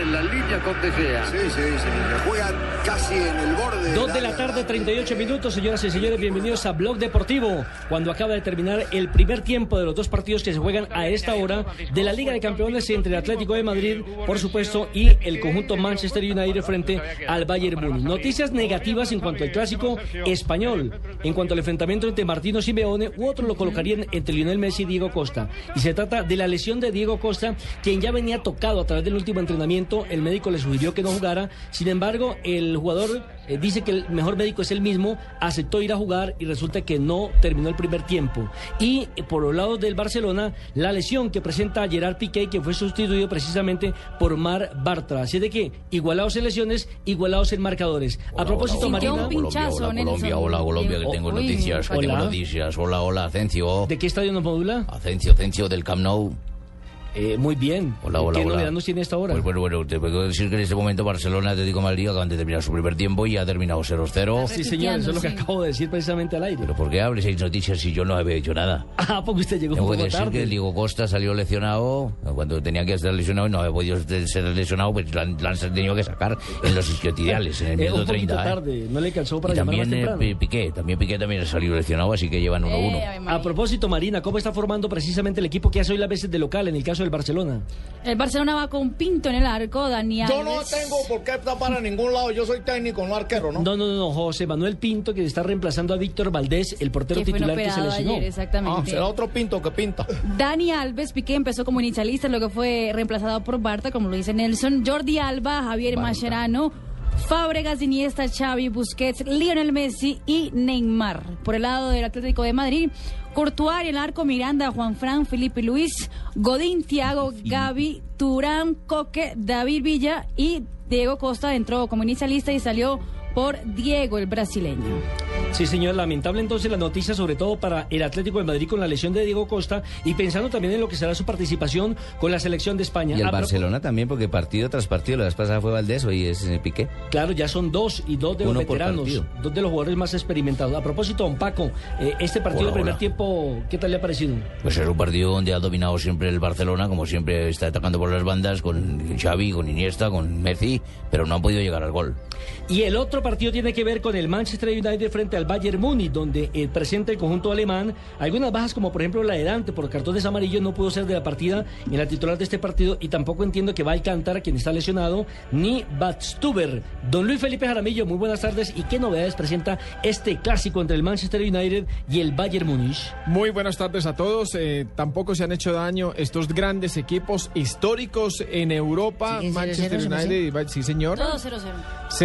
En la línea con casi en el borde. Dos de la tarde, 38 minutos, señoras y señores, bienvenidos a Blog Deportivo, cuando acaba de terminar el primer tiempo de los dos partidos que se juegan a esta hora de la Liga de Campeones entre el Atlético de Madrid, por supuesto, y el conjunto Manchester United frente al Bayern Múnich. Noticias negativas en cuanto al clásico español, en cuanto al enfrentamiento entre Martino Simeone, u otros lo colocarían entre Lionel Messi y Diego Costa. Y se trata de la lesión de Diego Costa, quien ya venía tocado a través del último entrenamiento, el médico le sugirió que no jugara, sin embargo, el jugador eh, dice que el mejor médico es él mismo, aceptó ir a jugar y resulta que no terminó el primer tiempo. Y eh, por los lados del Barcelona, la lesión que presenta Gerard Piqué, que fue sustituido precisamente por Mar Bartra. Así de que, igualados en lesiones, igualados en marcadores. a propósito, Sintió Marina, un pinchazo, Hola. Colombia, hola, Colombia, que Uy, tengo noticias, que tengo Hola. noticias. Hola, hola, Acencio. ¿de qué estadio nos modula? Acencio, Acencio del Camp Nou. Eh, muy bien. Hola, hola, ¿Qué hola. novedad nos tiene esta hora? Pues bueno, bueno, te puedo decir que en este momento Barcelona, Atlético de Madrid acaban de terminar su primer tiempo y ha terminado 0-0. sí, señor, eso es lo que sí. acabo de decir precisamente al aire. Pero ¿por qué hables seis noticias si yo no había hecho nada? Ah, porque usted llegó un Tengo que poco decir tarde. que Diego Costa salió lesionado cuando tenía que estar lesionado y no había podido ser lesionado, pues lo han, lo han tenido que sacar en los isquiotibiales, en el Eh, minuto un poquito 30. ¿eh? tarde, no le calzó para Y llamar más también eh, Piqué, también Piqué también salió lesionado, así que llevan 1-1. Eh. A propósito, Marina, ¿cómo está formando precisamente el equipo que hace hoy las veces de local en el caso del Barcelona? El Barcelona va con Pinto en el arco, Dani Yo no tengo por qué tapar a ningún lado. Yo soy técnico, no arquero, ¿no? No, no, no, José Manuel Pinto, que está reemplazando a Víctor Valdés, el portero titular que se lesionó. ayer, Ah, exactamente. será otro pinto que pinta. Dani Alves, Piqué empezó como inicialista, luego fue reemplazado por Barta, como lo dice Nelson, Jordi Alba, Javier Mascherano, Fábregas, Iniesta, Xavi, Busquets, Lionel Messi y Neymar. Por el lado del Atlético de Madrid, Courtois, el arco, Miranda, Juan Fran, Felipe Luis, Godín, Thiago, Gaby, Turán, Coque, David Villa y Diego Costa entró como inicialista y salió por Diego, el brasileño. Sí, señor, lamentable entonces la noticia, sobre todo para el Atlético de Madrid con la lesión de Diego Costa y pensando también en lo que será su participación con la selección de España. Y el Barcelona también, porque partido tras partido, la vez pasada fue Valdés, hoy es eh, Piqué. Claro, ya son dos y dos de los Uno por veteranos, dos de los jugadores más experimentados. A propósito, don Paco, eh, este partido Hola, del primer hola. tiempo, ¿qué tal le ha parecido? Pues es un partido donde ha dominado siempre el Barcelona, como siempre está atacando por las bandas, con Xavi, con Iniesta, con Messi, pero no han podido llegar al gol. Y el otro partido tiene que ver con el Manchester United frente al Bayern Múnich, donde eh, presenta el conjunto alemán algunas bajas, como por ejemplo la de Dante, por cartones amarillos no pudo ser de la partida en la titular de este partido y tampoco entiendo que va a Alcántara, quien está lesionado, ni Batstuber. Don Luis Felipe Jaramillo, muy buenas tardes. ¿Y qué novedades presenta este clásico entre el Manchester United y el Bayern Múnich? Muy buenas tardes a todos. Eh, tampoco se han hecho daño estos grandes equipos históricos en Europa. Sí, Manchester 0-0, United y Bay- sí señor. Todo 0-0.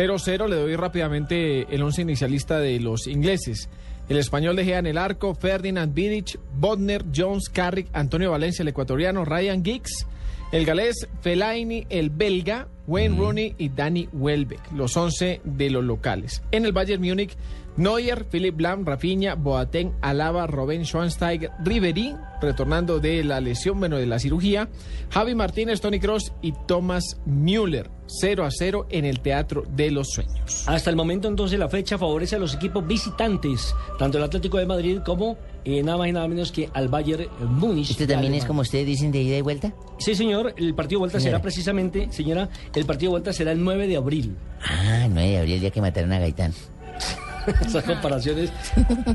0-0. Le doy rápidamente el once inicialista de los ingleses. El español de en el arco, Ferdinand Vidic, Bodner, Jones, Carrick, Antonio Valencia, el ecuatoriano, Ryan Giggs, el galés, Fellaini, el belga, Wayne Rooney y Danny Welbeck, los 11 de los locales. En el Bayern Múnich, Neuer, Philip Lam, Rafinha, Boateng, Alaba, Robin Schweinsteiger, Ribery, retornando de la lesión, bueno, de la cirugía, Javi Martínez, Tony Cross y Thomas Müller, 0 a 0 en el Teatro de los Sueños. Hasta el momento entonces la fecha favorece a los equipos visitantes, tanto el Atlético de Madrid como eh, nada más y nada menos que al Bayern Múnich. ¿Esto también es como ustedes dicen de ida y vuelta? Sí, señor, el partido de vuelta será precisamente, señora, el partido de vuelta será el 9 de abril. Ah, 9 de abril, el día que mataron a Gaitán. Esas comparaciones.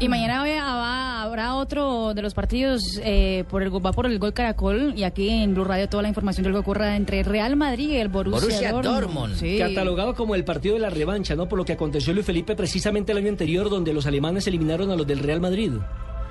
Y mañana va habrá otro de los partidos eh, por el va por el gol Caracol y aquí en Blue Radio toda la información de lo que ocurra entre Real Madrid y el Borussia, Borussia Dortmund. Dortmund. Sí. Catalogado como el partido de la revancha, ¿no? Por lo que aconteció Luis Felipe precisamente el año anterior, donde los alemanes eliminaron a los del Real Madrid.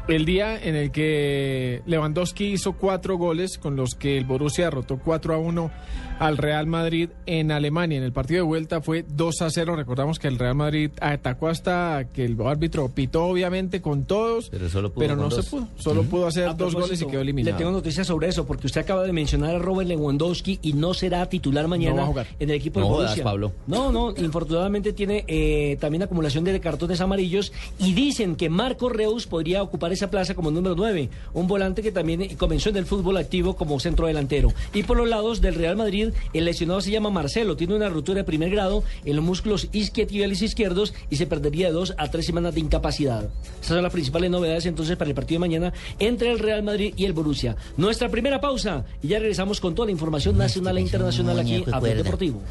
El día en el que Lewandowski hizo cuatro goles con los que el Borussia derrotó 4 a 1 al Real Madrid en Alemania. En el partido de vuelta fue 2 a 0. Recordamos que el Real Madrid atacó hasta que el árbitro pitó obviamente con todos, Pero solo pudo pero no se pudo. Solo pudo hacer A dos goles y quedó Le eliminado. tengo noticias sobre eso, porque usted acaba de mencionar a Robert Lewandowski y no será titular mañana va a jugar. en el equipo No de jodas, Borussia. Pablo. No, no, infortunadamente tiene eh, también acumulación de cartones amarillos y dicen que Marco Reus podría ocupar esa plaza como número 9, un volante que también comenzó en el fútbol activo como centro delantero. Y por los lados del Real Madrid, el lesionado se llama Marcelo, tiene una ruptura de primer grado en los músculos isquiotibiales izquierdos y se perdería de dos a tres semanas de incapacidad. Esas son las principales novedades entonces para el partido de mañana entre el Real Madrid y el Borussia. Nuestra primera pausa y ya regresamos con toda la información nacional e internacional aquí a Blog. Deportivo.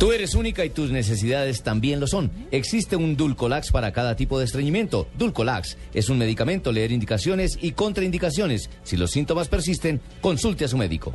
Tú eres única y tus necesidades también lo son. Existe un Dulcolax para cada tipo de estreñimiento. Dulcolax es un medicamento, leer indicaciones y contraindicaciones. Si los síntomas persisten, consulte a su médico.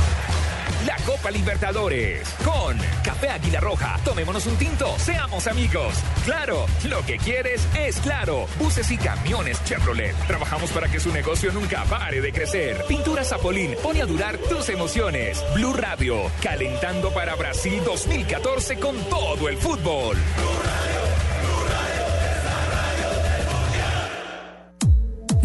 La Copa Libertadores con Café Águila Roja. Tomémonos un tinto, seamos amigos. Claro, lo que quieres es claro. Buses y camiones Chevrolet. Trabajamos para que su negocio nunca pare de crecer. Pintura Zapolín pone a durar tus emociones. Blue Radio, calentando para Brasil 2014 con todo el fútbol.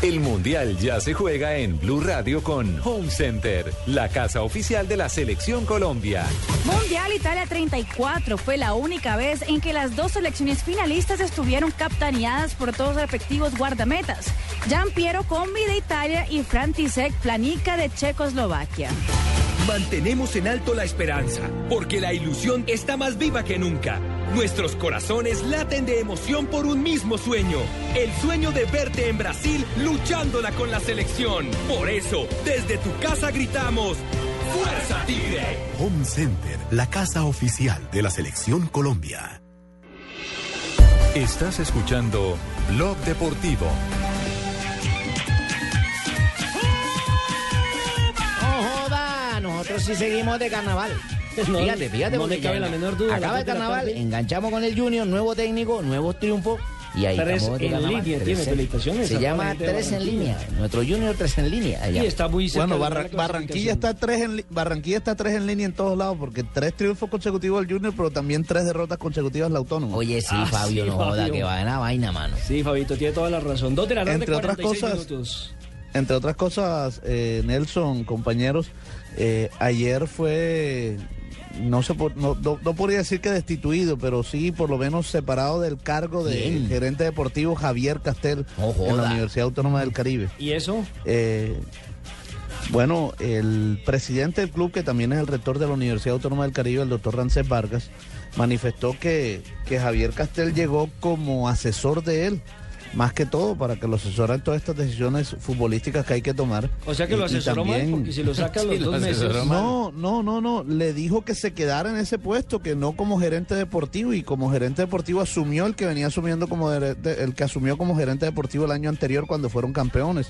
El Mundial ya se juega en Blue Radio con Home Center, la casa oficial de la Selección Colombia. Mundial Italia 34 fue la única vez en que las dos selecciones finalistas estuvieron capitaneadas por dos respectivos guardametas, Gian Piero Combi de Italia y František Planica de Checoslovaquia. Mantenemos en alto la esperanza, porque la ilusión está más viva que nunca. Nuestros corazones laten de emoción por un mismo sueño, el sueño de verte en Brasil luchándola con la selección. Por eso, desde tu casa gritamos, ¡Fuerza Tigre! Home Center, la casa oficial de la Selección Colombia. Estás escuchando Blog Deportivo. No joda, nosotros sí seguimos de carnaval. No, fíjate, fíjate. no me cabe ya la menor duda, a las Acaba el carnaval, enganchamos con el Junior, nuevo técnico, nuevos triunfos. Y ahí Tres en línea, Tres tiene, en- felicitaciones Se llama Tres en línea. Nuestro Junior Tres en línea. allá. Y está muy cerca Bueno, Barra-. Barranquilla está tres en Barranquilla está tres en línea en todos lados porque tres triunfos consecutivos del Junior, pero también tres derrotas consecutivas del Autónomo. Oye, sí, Ah, Fabio, sí, no joda, que va en la vaina, mano. Sí, Fabito, tiene toda la razón. Dos de la Entre otras 46 cosas, minutos. Entre otras cosas, eh, Nelson, compañeros, eh, ayer fue, no, se, no, no, no podría decir que destituido, pero sí por lo menos separado del cargo de gerente deportivo Javier Castel en la. Universidad Autónoma del Caribe. ¿Y eso? Eh, bueno, el presidente del club, que también es el rector de la Universidad Autónoma del Caribe, el doctor Rancés Vargas, manifestó que, que Javier Castel llegó como asesor de él, más que todo, para que lo asesora en todas estas decisiones futbolísticas que hay que tomar. O sea que lo asesoró mal, también- porque si lo saca a los Sí, lo dos meses. no, no, no, no. Le dijo que se quedara en ese puesto, que no como gerente deportivo y como gerente deportivo asumió el que venía asumiendo como de- el que asumió como gerente deportivo el año anterior cuando fueron campeones,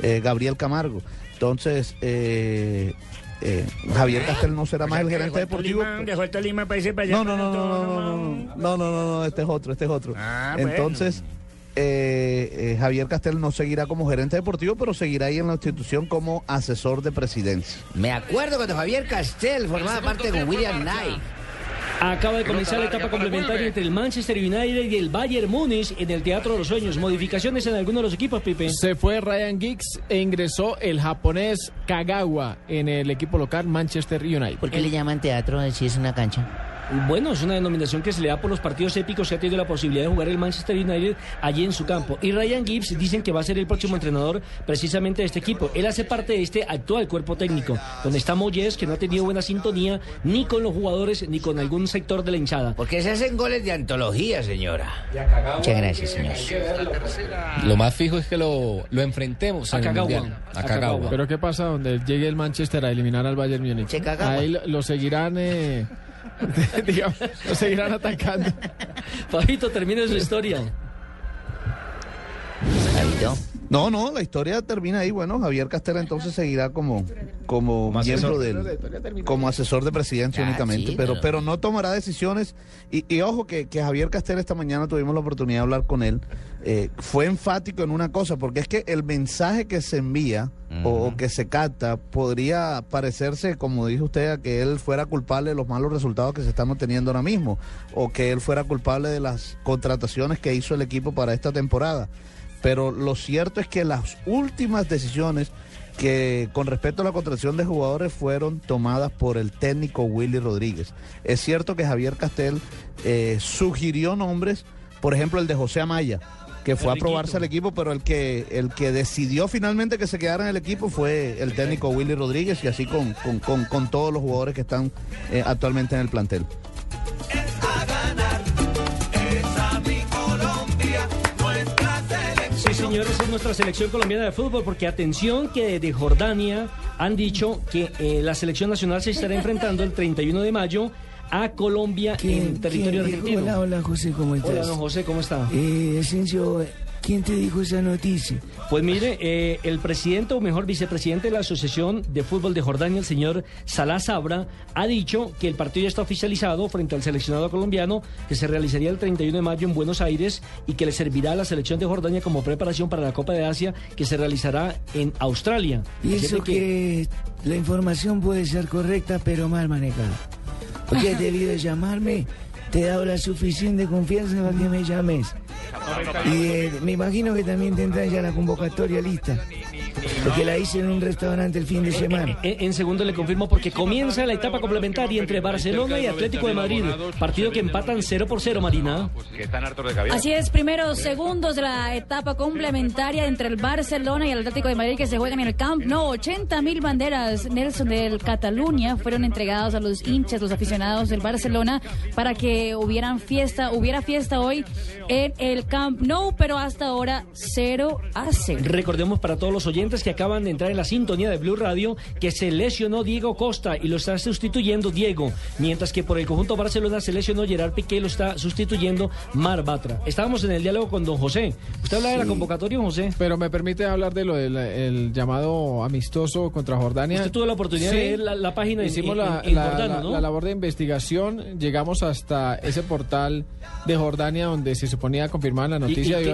eh, Gabriel Camargo. Entonces, eh, eh, Javier Castel no será más el gerente deportivo. Dejó el Tolima para irse para allá. No, no, no, no, no, no, no, no, no, no, este es otro, este es otro. Ah, bueno. Eh, eh, Javier Castel no seguirá como gerente deportivo, pero seguirá ahí en la institución como asesor de presidencia. Me acuerdo cuando Javier Castel formaba parte con William Knight. Acaba de comenzar la etapa complementaria entre el Manchester United y el Bayern Múnich en el Teatro de los Sueños. Modificaciones en algunos de los equipos, Pipe. Se fue Ryan Giggs e ingresó el japonés Kagawa en el equipo local Manchester United. ¿Por qué le llaman teatro si es una cancha? Bueno, es una denominación que se le da por los partidos épicos que ha tenido la posibilidad de jugar el Manchester United allí en su campo. Y Ryan Gibbs dicen que va a ser el próximo entrenador precisamente de este equipo. Él hace parte de este actual cuerpo técnico, donde está Moyes, que no ha tenido buena sintonía ni con los jugadores ni con algún sector de la hinchada. Porque se hacen goles de antología, señora. Muchas gracias, señor. Lo más fijo es que lo, lo enfrentemos A en. Mundial. A A Kagawa. Kagawa. Pero ¿qué pasa donde llegue el Manchester a eliminar al Bayern Múnich? Ahí lo, lo seguirán, eh, digamos, lo seguirán atacando. Fabito, termine su historia. Fabito. No, no, la historia termina ahí. Bueno, Javier Castela entonces seguirá como, como, miembro del, como asesor de presidencia Ah, únicamente, sí, pero, pero- no tomará decisiones. Y, y ojo que, que Javier Castela esta mañana tuvimos la oportunidad de hablar con él. eh, fue enfático en una cosa, porque es que el mensaje que se envía o, o que se capta podría parecerse, como dijo usted, a que él fuera culpable de los malos resultados que se están obteniendo ahora mismo, o que él fuera culpable de las contrataciones que hizo el equipo para esta temporada pero lo cierto es que las últimas decisiones que con respecto a la contratación de jugadores fueron tomadas por el técnico Willy Rodríguez. Es cierto que Javier Castel eh, sugirió nombres, por ejemplo el de José Amaya, que fue a probarse al equipo, pero el que el que decidió finalmente que se quedara en el equipo fue el técnico Willy Rodríguez y así con, con, con- con todos los jugadores que están eh, actualmente en el plantel. Señores, es nuestra selección colombiana de fútbol, porque atención que de Jordania han dicho que eh, la selección nacional se estará enfrentando el 31 de mayo a Colombia en territorio argentino. Hola, hola José, ¿cómo estás? Hola, don José, ¿cómo está? Eh, Asensio, ¿quién te dijo esa noticia? Pues mire, eh, el presidente, o mejor vicepresidente de la Asociación de Fútbol de Jordania, el señor Salah Sabra, ha dicho que el partido ya está oficializado frente al seleccionado colombiano, que se realizaría el 31 de mayo en Buenos Aires y que le servirá a la selección de Jordania como preparación para la Copa de Asia, que se realizará en Australia. Pienso Así que la información puede ser correcta, pero mal manejada. Porque debido llamarme, te he dado la suficiente confianza para que me llames. Y eh, me imagino que también tendrás ya la convocatoria lista. Porque la hice en un restaurante el fin de semana. En, en segundo le confirmo porque comienza la etapa complementaria entre Barcelona y Atlético de Madrid, partido que empatan 0 por 0, Marina. Así es, primeros segundos de la etapa complementaria entre el Barcelona y el Atlético de Madrid que se juegan en el Camp No. 80 mil banderas, Nelson, del Cataluña fueron entregadas a los hinchas, los aficionados del Barcelona para que hubieran fiesta, hubiera fiesta hoy en el Camp Nou, pero hasta ahora 0 a 0. Recordemos para todos los oyentes que acaban de entrar en la sintonía de Blue Radio que se lesionó Diego Costa y lo está sustituyendo Diego, mientras que por el conjunto Barcelona se lesionó Gerard Piqué y lo está sustituyendo Mar Batra. Estábamos en el diálogo con don José. ¿Usted habla de la convocatoria, José? Pero me permite hablar de lo del el llamado amistoso contra Jordania. Usted tuvo la oportunidad de leer la- la página Hicimos en- la, en- la- ¿no? la labor de investigación. Llegamos hasta ese portal de Jordania donde se suponía confirmar la ¿Y- y noticia. y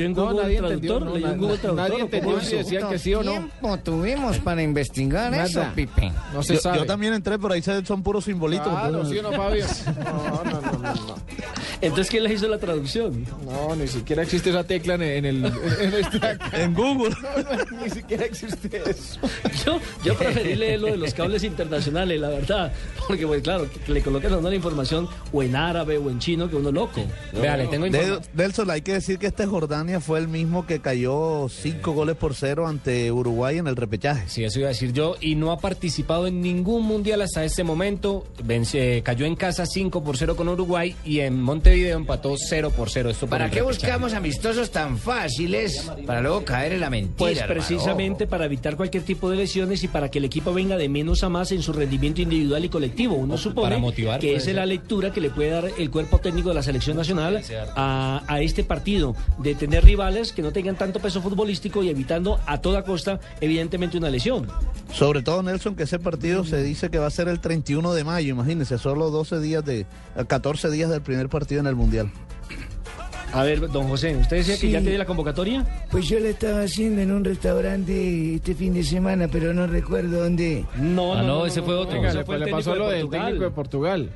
en no, Google nadie Traductor? entendió, no, ¿Leyó en Google Traductor nadie entendió si hizo? Decían que sí o no. tiempo tuvimos para investigar Nada. eso, Pipe? No se yo, sabe. yo también entré, pero ahí son puros simbolitos. Claro, entonces- ¿sí o no, Fabio? No, no, no, no, no. Entonces, ¿quién le hizo la traducción? No, ni siquiera existe esa tecla en, en el... En, este- En Google. ni siquiera existe eso. Yo, yo preferí leer lo de los cables internacionales, la verdad. Porque, pues claro, que, que le coloquen a uno la información o en árabe o en chino, que uno loco. Vea, le tengo. Nelson, hay que decir que este Jordania fue el mismo que cayó cinco goles por cero ante Uruguay en el repechaje. Sí, eso iba a decir yo. Y no ha participado en ningún mundial hasta este momento. Vence- cayó en casa 5 por 0 con Uruguay y en Montevideo empató 0 por 0. Esto por ¿Para qué repechaje. buscamos amistosos tan fáciles para luego caer en la mentira? Pues hermano? precisamente para evitar cualquier tipo de lesiones y para que el equipo venga de menos a más en su rendimiento individual y colectivo. Uno supone para motivar, que esa es la lectura que le puede dar el cuerpo técnico de la selección nacional a, a este partido, de tener rivales que no tengan tanto peso futbolístico y evitando a toda costa, evidentemente, una lesión. Sobre todo, Nelson, que ese partido se dice que va a ser el 31 de mayo, imagínense, solo 12 días de, 14 días del primer partido en el Mundial. A ver, don José, ¿usted decía que ya tiene la convocatoria? Pues yo la estaba haciendo en un restaurante este fin de semana, pero no recuerdo dónde. No, Ah, no, ese fue otro. Venga, ese le, fue el le técnico pasó de lo del técnico de Portugal.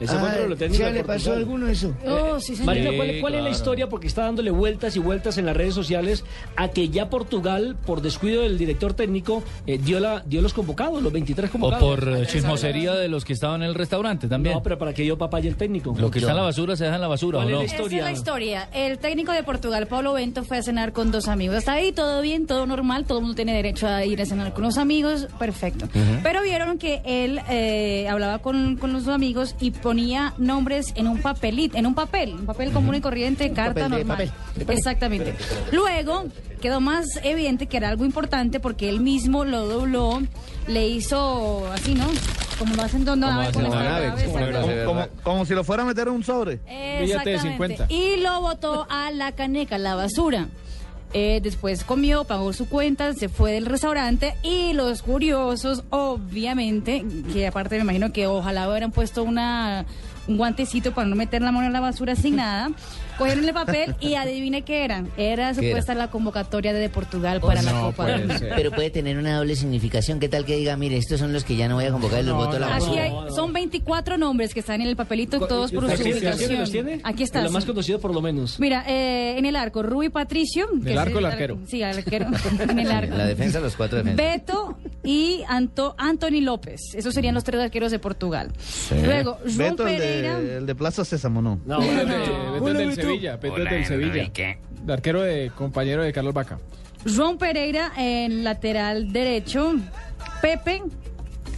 Ese fue otro técnicos ¿Ya le pasó a alguno eso? Oh, sí, señor. Marina, ¿cuál, es la historia? Porque está dándole vueltas y vueltas en las redes sociales a que ya Portugal, por descuido del director técnico, eh, dio, la, dio los convocados, los 23 O convocados. por eh, chismosería de los que estaban en el restaurante también. No, pero para que dio papaya el técnico. Lo que está en la basura se deja en la basura, ¿o ¿Cuál es no? la Esa es la historia. El técnico de Portugal, Pablo Bento, fue a cenar con dos amigos. Hasta ahí todo bien, todo normal, todo el mundo tiene derecho a ir a cenar con los amigos, perfecto. Pero vieron que él eh, hablaba con, con los amigos y ponía nombres en un papelito, en un papel, un papel común y corriente, carta papel de normal. papel, de papel. Exactamente. Luego quedó más evidente que era algo importante porque él mismo lo dobló, le hizo así, ¿no? Como lo hacen donde hacen una nave, como- como si lo fuera a meter en un sobre. Exactamente. Y lo botó a la caneca, la basura. Eh, después comió, pagó su cuenta, se fue del restaurante y los curiosos, obviamente, que aparte me imagino que ojalá hubieran puesto una un guantecito para no meter la mano en la basura sin nada, cogieron el papel y adivine qué era. Era ¿Qué supuesta la convocatoria de Portugal para la Copa del Mundo. Pero puede tener una doble significación. ¿Qué tal que diga, mire, estos son los que ya no voy a convocar y los voto a la Aquí hay, son 24 nombres que están en el papelito, todos por ¿Los su tiene? ¿Los tiene? ubicación. ¿Los tiene? Aquí está. Lo más conocido por lo menos. Mira, eh, en el arco, Rui Patricio. que el es arco, el arquero. Sí, el arquero. en el arco. La defensa, los cuatro defensas. Beto y Anto, Anthony López. Esos serían los tres arqueros de Portugal. Luego, João Beto, el Pereira. de, el de Plaza Sésamo, no. No, Beto es es Sevilla, del Sevilla. De arquero de compañero de Carlos Vaca. João Pereira en lateral derecho. Pepe.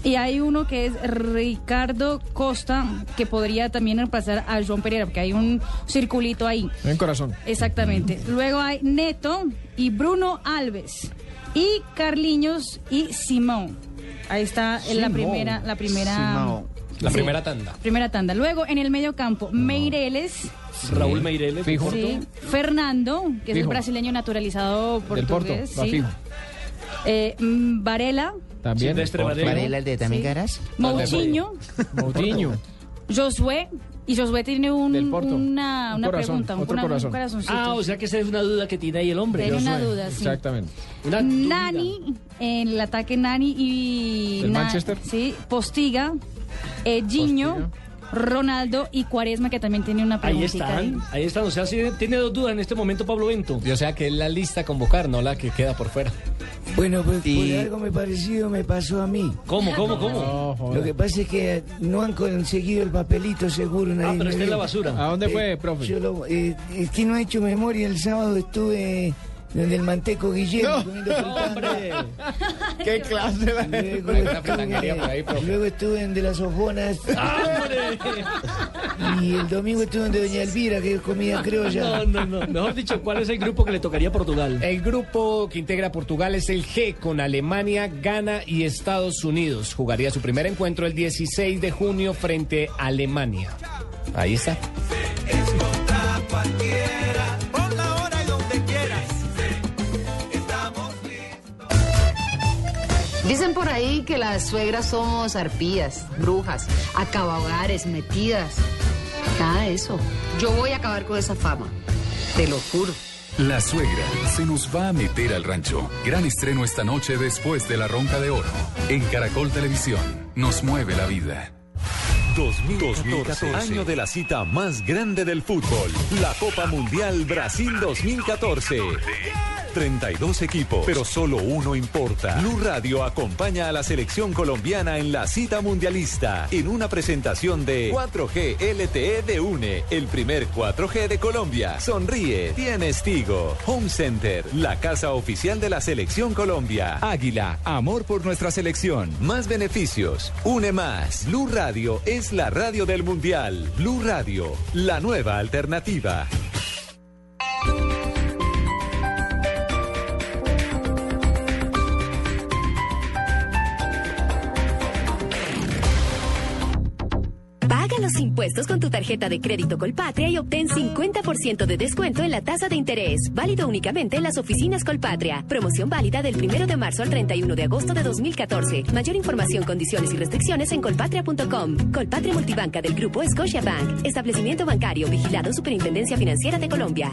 Y hay uno que es Ricardo Costa, que podría también reemplazar a João Pereira, porque hay un circulito ahí. En corazón. Exactamente. Luego hay Neto y Bruno Alves. Y Carliños y Simón. Ahí está en la Simón. primera, la primera, La Sí. primera tanda. primera tanda. Luego en el medio campo, Meireles. Raúl Meireles. Porto. Sí. Fernando, que es el Fijo. brasileño naturalizado Del Porto, portugués. va sí. fijo. Eh, mm, Varela. También. Varela. Varela, el de también Caras. Moutinho. Moutinho. Josué. Y Josué tiene un, Porto. una, Un una corazón, pregunta. otro una- un corazón. corazoncito. Ah, o sea que esa es una duda que tiene ahí el hombre. Tiene una duda, sí. Exactamente. Nani, en el ataque Nani y... ¿Del Na- Manchester? Sí, Postiga, eh, Giño, Ronaldo y Cuaresma, que también tiene una Ahí preguntita. están, ahí están. O sea, sí, tiene dos dudas en este momento Pablo Bento. O sea que es la lista a convocar, no la que queda por fuera. Bueno, pues Y- por algo me parecido me pasó a mí. ¿Cómo, cómo, cómo? Lo que pasa es que no han conseguido el papelito seguro. nadie Ah, pero está en la basura. ¿A dónde Eh, fue, profe? yo lo- eh, es que no he hecho memoria. El sábado estuve donde el manteco Guillermo comiendo fritanga. ¿Qué clase la Luego por ahí, estuve, profe. luego estuve en de las ojonas. Y el domingo estuve en de Doña Elvira, que es comida criolla. No, no, no. Mejor dicho, ¿cuál es el grupo que le tocaría a Portugal? El grupo que integra a Portugal es el G con Alemania, Ghana y Estados Unidos. Jugaría su primer encuentro el 16 de junio frente a Alemania. Ahí está. Dicen por ahí que las suegras somos arpías, brujas, acabahogares, metidas. Nada de eso. Yo voy a acabar con esa fama. Te lo juro. La suegra se nos va a meter al rancho. Gran estreno esta noche después de la ronca de oro. En Caracol Televisión. Nos mueve la vida. 2014, año de la cita más grande del fútbol, la Copa Mundial Brasil 2014. 32 equipos, pero solo uno importa. Blue Radio acompaña a la selección colombiana en la cita mundialista en una presentación de 4G LTE de UNE, el primer 4G de Colombia. Sonríe, tienes Tigo. Home Center, la casa oficial de la selección Colombia. Águila, amor por nuestra selección. Más beneficios, une más. Blue Radio es la radio del mundial. Blue Radio, la nueva alternativa. Impuestos con tu tarjeta de crédito Colpatria y obtén 50% de descuento en la tasa de interés. Válido únicamente en las oficinas Colpatria. Promoción válida del 1 de marzo al 31 de agosto de 2014. Mayor información, condiciones y restricciones en colpatria.com. Colpatria Multibanca del Grupo Scotia Bank. Establecimiento bancario vigilado Superintendencia Financiera de Colombia.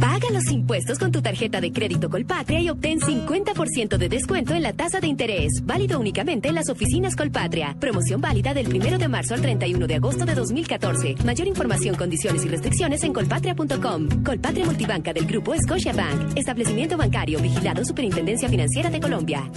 Paga los impuestos con tu tarjeta de crédito Colpatria y obtén 50% de descuento en la tasa de interés. Válido únicamente en las oficinas Colpatria. Promoción válida del 1 de marzo al 31 de agosto de 2014. Mayor información, condiciones y restricciones en colpatria.com. Colpatria Multibanca del Grupo Scotiabank. Establecimiento bancario vigilado Superintendencia Financiera de Colombia.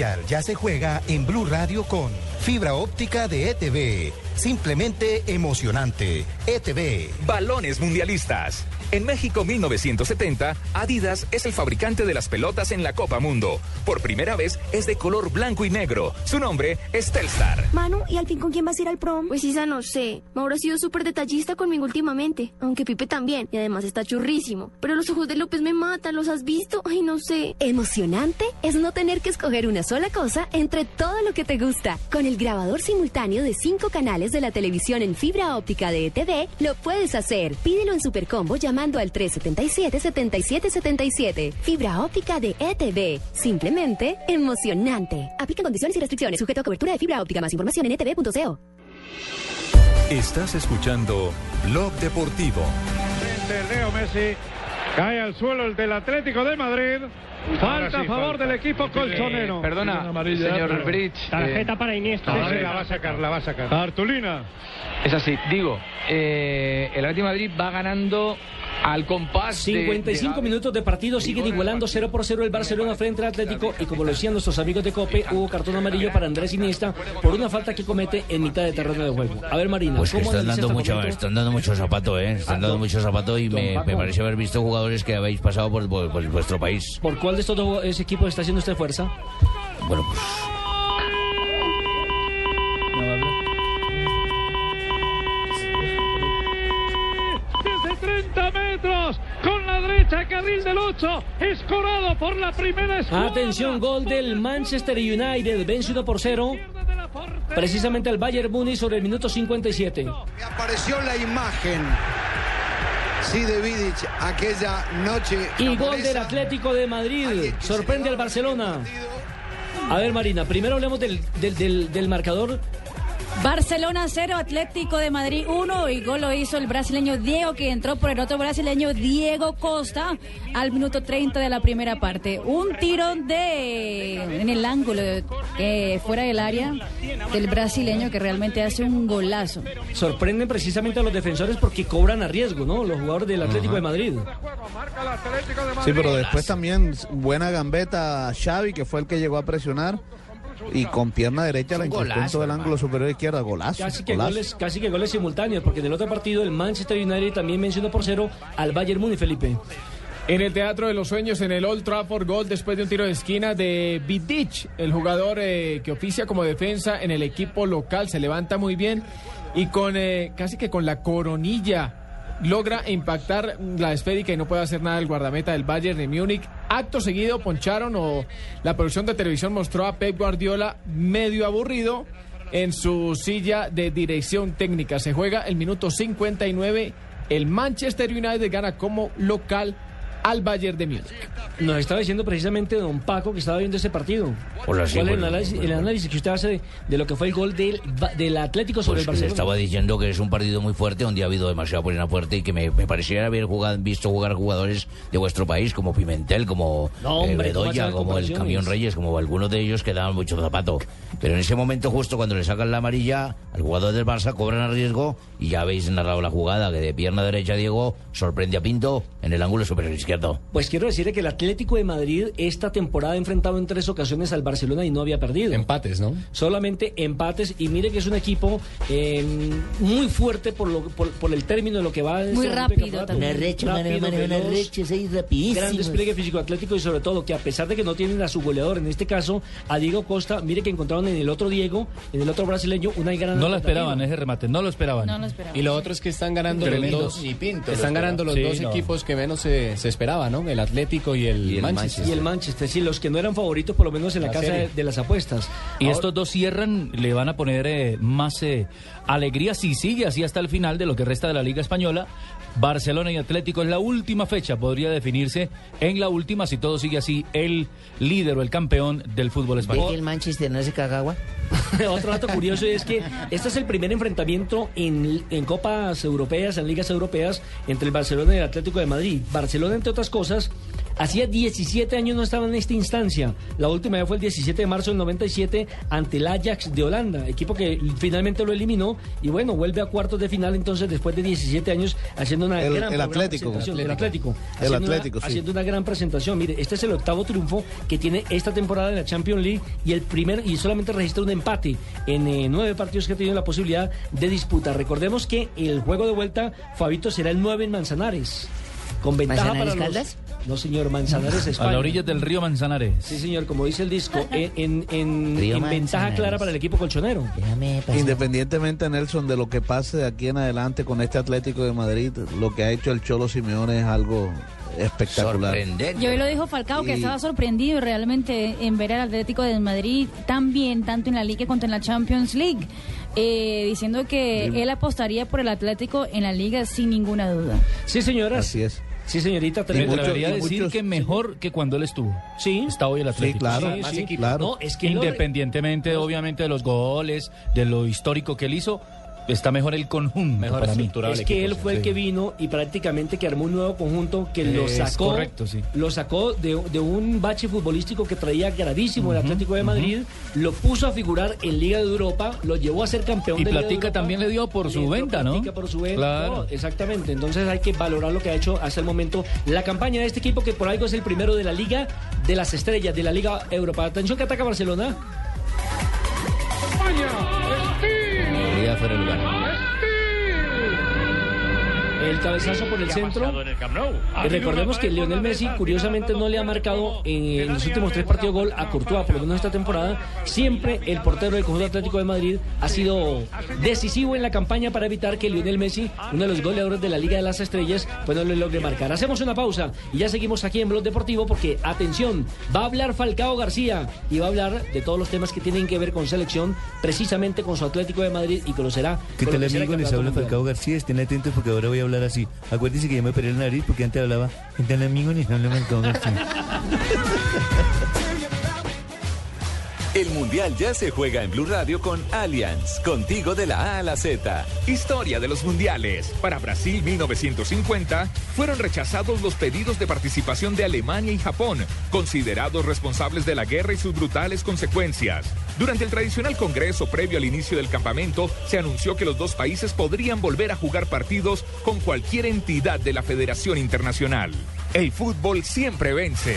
Ya se juega en Blue Radio con fibra óptica de ETV. Simplemente emocionante. ETV. Balones mundialistas. En México 1970, Adidas es el fabricante de las pelotas en la Copa Mundo. Por primera vez es de color blanco y negro. Su nombre es Telstar. Manu, ¿y al fin con quién vas a ir al prom? Pues Isa, no sé. Mauro ha sido súper detallista conmigo últimamente. Aunque Pipe también. Y además está churrísimo. Pero los ojos de López me matan. ¿Los has visto? Ay, no sé. Emocionante es no tener que escoger una sola cosa entre todo lo que te gusta. Con el grabador simultáneo de cinco canales de la televisión en fibra óptica de ETV, lo puedes hacer. Pídelo en Supercombo llamando al 377-7777. Fibra óptica de ETV. Simplemente emocionante. Aplica condiciones y restricciones. Sujeto a cobertura de fibra óptica. Más información en etv.co. Estás escuchando Blog Deportivo. Leo Messi. Cae al suelo el del Atlético de Madrid. Falta a favor del equipo colchonero. Perdona, señor Bridge. Tarjeta para Iniesta. Sí, sí, la va a sacar, la va a sacar. Artulina. Es así, digo, eh, el Atlético de Madrid va ganando al compás de- 55 de- minutos de partido siguen igualando 0 por 0 el Barcelona frente al Atlético y como lo decían nuestros amigos de Cope, hubo cartón amarillo para Andrés Iniesta por una falta que comete en mitad de terreno de juego. A ver Marina, Pues ¿cómo están dando, este mucho, están dando mucho zapato, ¿eh? Están Ah, dando mucho zapato y me, me parece haber visto jugadores que habéis pasado por, por- por vuestro país. ¿Por cuál de estos dos equipos está haciendo usted fuerza? Bueno, pues metros. Con la derecha, carril del 8. Escorado por la primera escuadra. Atención, gol del Manchester United, vence 1 por 0. Precisamente al Bayern Múnich sobre el minuto 57. Apareció la imagen, sí, de Vidic aquella noche. Y gol del Atlético de Madrid. Sorprende al Barcelona. A ver, Marina, primero hablemos del, del, del- del marcador. Barcelona 0, Atlético de Madrid 1 y gol lo hizo el brasileño Diego que entró por el otro brasileño Diego Costa al minuto 30 de la primera parte. Un tiro de en el ángulo eh, fuera del área del brasileño que realmente hace un golazo. Sorprenden precisamente a los defensores porque cobran a riesgo, ¿no? Los jugadores del Atlético de Madrid. Sí, pero después también buena gambeta a Xavi, que fue el que llegó a presionar. Y con pierna derecha la incrustó en golazo, todo el ángulo superior izquierda. Golazo. Casi que, golazo. goles, casi que goles simultáneos, porque en el otro partido el Manchester United también mencionó por cero al Bayern Múnich, Felipe. En el Teatro de los Sueños, en el Old Trafford, gol después de un tiro de esquina de Vidic, el jugador eh, que oficia como defensa en el equipo local, se levanta muy bien y con eh, casi que con la coronilla logra impactar la esférica y no puede hacer nada el guardameta del Bayern de Múnich. Acto seguido poncharon o la producción de televisión mostró a Pep Guardiola medio aburrido en su silla de dirección técnica. Se juega el minuto 59. El Manchester United gana como local al Bayern de Múnich. Nos estaba diciendo precisamente don Paco que estaba viendo ese partido. Hola, sí, ¿Cuál es el bueno, análisis, el bueno. análisis que usted hace de, de lo que fue el gol del, del Atlético sobre Pues el le Barcelona? estaba diciendo que es un partido muy fuerte, donde ha habido demasiada polina fuerte y que me, me pareciera haber jugado, visto jugar jugadores de vuestro país, como Pimentel, como No, eh, hombre, ¿cómo Bedoya, como el? Camión Reyes, como algunos de ellos que daban mucho zapato. Pero en ese momento, justo cuando le sacan la amarilla, al jugador del Barça cobran a riesgo y ya habéis narrado la jugada, que de pierna derecha Diego sorprende a Pinto en el ángulo superior izquierdo. Izquierdo. Pues quiero decirle que el Atlético de Madrid esta temporada ha enfrentado en tres ocasiones al Barcelona y no había perdido. Empates, ¿no? Solamente empates y mire que es un equipo eh, muy fuerte por, lo, por, por el término de lo que va. en Muy este rápido también. Rapidísimos. Gran despliegue físico atlético y sobre todo que a pesar de que no tienen a su goleador, en este caso a Diego Costa, mire que encontraron en el otro Diego, en el otro brasileño, una gran No lo esperaban ese remate, no lo esperaban. No lo esperaban. Y lo otro es que están ganando Tremendo. los dos. Ni Pinto lo están ganando los dos no. equipos que menos se, se esperaba, ¿no? El Atlético y el, Manchester. Y el Manchester, sí, los que no eran favoritos por lo menos en la, La casa de, de las apuestas. Y Ahora- estos dos cierran, le van a poner eh, más eh, alegría si sigue así hasta el final de lo que resta de la Liga Española. Barcelona y Atlético es la última fecha, podría definirse en la última, si todo sigue así, el líder o el campeón del fútbol ¿Ve que español. el Manchester no se caga agua? Otro dato curioso es que este es el primer enfrentamiento en, en copas europeas, en ligas europeas, entre el Barcelona y el Atlético de Madrid. Barcelona, entre otras cosas, hacía 17 años no estaba en esta instancia. La última vez fue el 17 de marzo del 97 ante el Ajax de Holanda, equipo que finalmente lo eliminó y bueno, vuelve a cuartos de final entonces después de 17 años haciendo una El- gran el Atlético. presentación. El Atlético. El una- Atlético, sí. Haciendo una gran presentación. Mire, este es el octavo triunfo que tiene esta temporada en la Champions League y el primer y solamente registra un empate en eh, nueve partidos que ha tenido la posibilidad de disputar. Recordemos que el juego de vuelta, Fabito, será el 9 en Manzanares. Con ventaja ¿Manzanares para los- Caldas? No, señor, Manzanares, A España. la orilla del río Manzanares. Sí, señor, como dice el disco, en, en- en- Río en ventaja clara para el equipo colchonero. Independientemente, Nelson, de lo que pase de aquí en adelante con este Atlético de Madrid, lo que ha hecho el Cholo Simeone es algo espectacular. Y hoy lo dijo Falcao, que Y- estaba sorprendido realmente en ver al Atlético de Madrid tan bien, tanto en la Liga como en la Champions League, eh, diciendo que él apostaría por el Atlético en la Liga sin ninguna duda. Sí, señoras. Así es. Sí, señorita. Me tenemos- atrevería a y decir muchos- que mejor que cuando él estuvo. Sí. Está hoy el Atlético. claro, Sí. Claro. No, es que lo- Independientemente, obviamente, de los goles, de lo histórico que él hizo, está mejor el conjunto Mejor para mí. Es que equipo, él fue el que vino y prácticamente que armó un nuevo conjunto que lo sacó, correcto, sí. lo sacó de, de un bache futbolístico que traía gravísimo el Atlético de Madrid, lo puso a figurar en Liga de Europa, lo llevó a ser campeón Y de Liga de Platica Europa. también le dio por su venta, ¿no? Platica por su venta, Claro. no, exactamente. Entonces hay que valorar lo que ha hecho hasta el momento la campaña de este equipo que por algo es el primero de la Liga de las Estrellas, de la Liga Europa. Atención que ataca Barcelona. Fuera de lugar. El cabezazo por el centro. Y recordemos que Lionel Messi, curiosamente, no le ha marcado en, los últimos tres partidos gol a Courtois, por lo menos esta temporada. Siempre el portero del conjunto Atlético de Madrid ha sido decisivo en la campaña para evitar que Lionel Messi, uno de los goleadores de la Liga de las Estrellas, pues no le logre marcar. Hacemos una pausa y ya seguimos aquí en Blog Deportivo porque, atención, va a hablar Falcao García y va a hablar de todos los temas que tienen que ver con selección, precisamente con su Atlético de Madrid y conocerá. ¿Qué tal amigos? Les habla. Falcao García, estén atentos porque ahora voy a hablar así. Acuérdense que ya me operé la nariz porque antes hablaba, ¿qué tal amigos? Les habla Falcao García. El Mundial ya se juega en Blue Radio con Allianz, contigo de la A a la Z. Historia de los mundiales. Para Brasil 1950 fueron rechazados los pedidos de participación de Alemania y Japón, considerados responsables de la guerra y sus brutales consecuencias. Durante el tradicional congreso previo al inicio del campamento, se anunció que los dos países podrían volver a jugar partidos con cualquier entidad de la Federación Internacional. El fútbol siempre vence.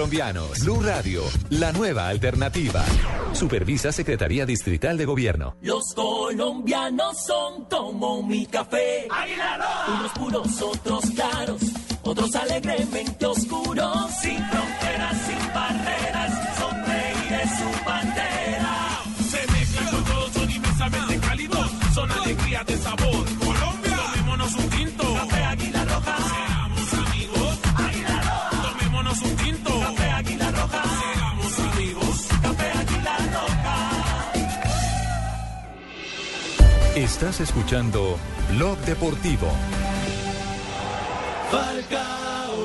colombianos. Blue Radio, la nueva alternativa. Supervisa Secretaría Distrital de Gobierno. Los colombianos son como mi café. Unos puros, otros claros, otros alegremente oscuros, sin fronteras, sin barreras, Estás escuchando Blog Deportivo. Falcao,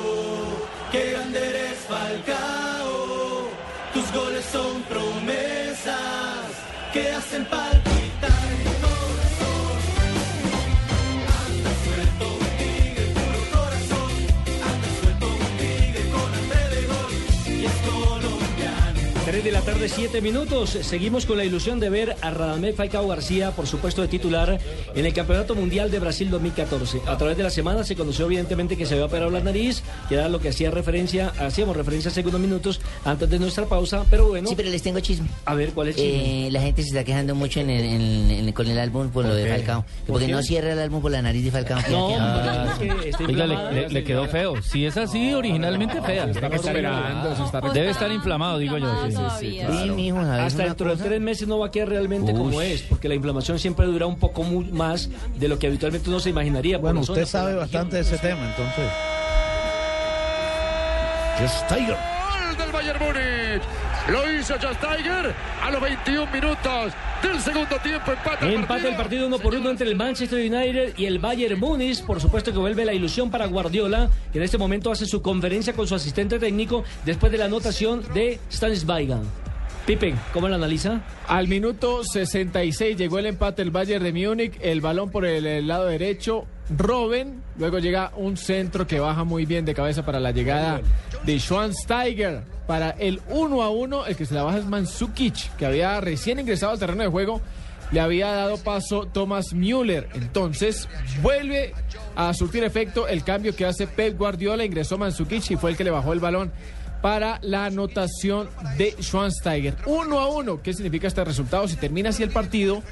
qué grande eres Falcao. Tus goles son promesas que hacen palpitar de la tarde, 7 minutos. Seguimos con la ilusión de ver a Radamel Falcao García, por supuesto, de titular en el Campeonato Mundial de Brasil 2014. A través de la semana se conoció evidentemente que se había operado la nariz, que era lo que hacía referencia, hacíamos referencia hace unos minutos antes de nuestra pausa, pero bueno. Sí, pero les tengo chisme. A ver, ¿cuál es el chisme? Eh, la gente se está quejando mucho en el- en- en- con el álbum por lo ¿Por de? Falcao. ¿Por Porque qué? no cierra el álbum por la nariz de Falcao. No, Ah, es que está Oiga, le, le- le quedó feo. Si es así, originalmente fea. está recuperando, se está Debe estar inflamado, digo yo. sí. Sí, mijo, ¿sabes Hasta dentro de cosa? tres meses no va a quedar realmente como es, porque la inflamación siempre dura un poco más de lo que habitualmente uno se imaginaría. Bueno, usted zona, sabe bastante de ese tema, entonces. Just Tiger. Gol del Bayern Múnich. Lo hizo Just Tiger a los 21 minutos del segundo tiempo. Empata el Empate el partido uno por uno entre el Manchester United y el Bayern Múnich. Por supuesto que vuelve la ilusión para Guardiola, que en este momento hace su conferencia con su asistente técnico después de la anotación de Stanisbaigan. Pipe, ¿cómo la analiza? Al minuto 66 llegó el empate del Bayern de Múnich, el balón por el, el lado derecho, Robben, luego llega un centro que baja muy bien de cabeza para la llegada de Schwansteiger. Para el 1 a 1, el que se la baja es Mansukic, que había recién ingresado al terreno de juego, le había dado paso Thomas Müller. Entonces vuelve a surtir efecto el cambio que hace Pep Guardiola, ingresó Mansukic y fue el que le bajó el balón para la anotación de Schwansteiger. Uno a uno. ¿Qué significa este resultado? Si termina así el partido,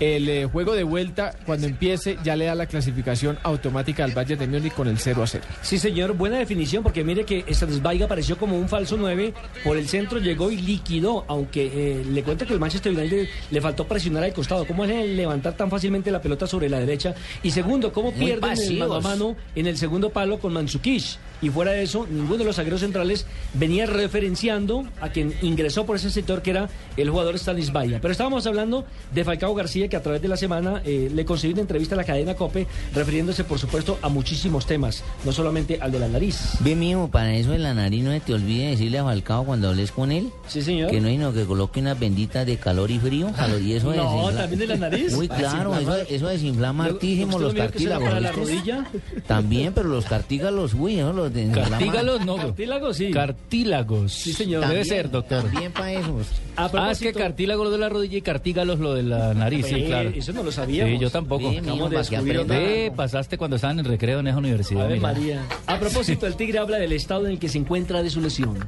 el eh, juego de vuelta, cuando empiece, ya le da la clasificación automática al Bayern de Múnich con el 0 a 0. Sí, señor, buena definición, porque mire que Stanisbaiga apareció como un falso 9, por el centro llegó y liquidó, aunque eh, le cuento que el Manchester United le faltó presionar al costado. ¿Cómo es el levantar tan fácilmente la pelota sobre la derecha? Y segundo, ¿cómo Muy pierden el pasivos. mano a mano en el segundo palo con Mansukic? Y fuera de eso, ninguno de los zagueros centrales venía referenciando a quien ingresó por ese sector que era el jugador Stanisbaiga. Pero estábamos hablando de Falcao García, que a través de la semana eh, le concedió una entrevista a la cadena COPE, refiriéndose, por supuesto, a muchísimos temas, no solamente al de la nariz. Ve, mijo, para eso de la nariz no se te olvide decirle a Falcao cuando hables con él. Sí, señor. Que no hay no que coloque unas benditas de calor y frío. calor, y eso No, ¿también de la nariz? Muy claro, eso, Desinflama. eso desinflama Yo- hartísimo ¿usted los no cartílagos. para la ¿viste? rodilla? También, pero los cartílagos, uy, eso los desinflama. Cartílagos no. Cartílagos, sí. Cartílagos. Sí, señor. Debe ser, doctor. También para eso. A Ah, es que cartílago lo de la rodilla y cartígalos lo de la nariz, sí, Ve, claro. eso no lo sabíamos. Sí, yo tampoco. Acabamos mijo, de descubrir pasaste cuando estaban en recreo en esa universidad. Ave mira. María. A propósito, el Tigre habla del estado en el que se encuentra de su lesión.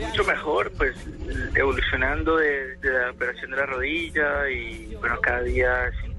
mucho mejor, pues evolucionando de, de la operación de la rodilla y bueno, cada día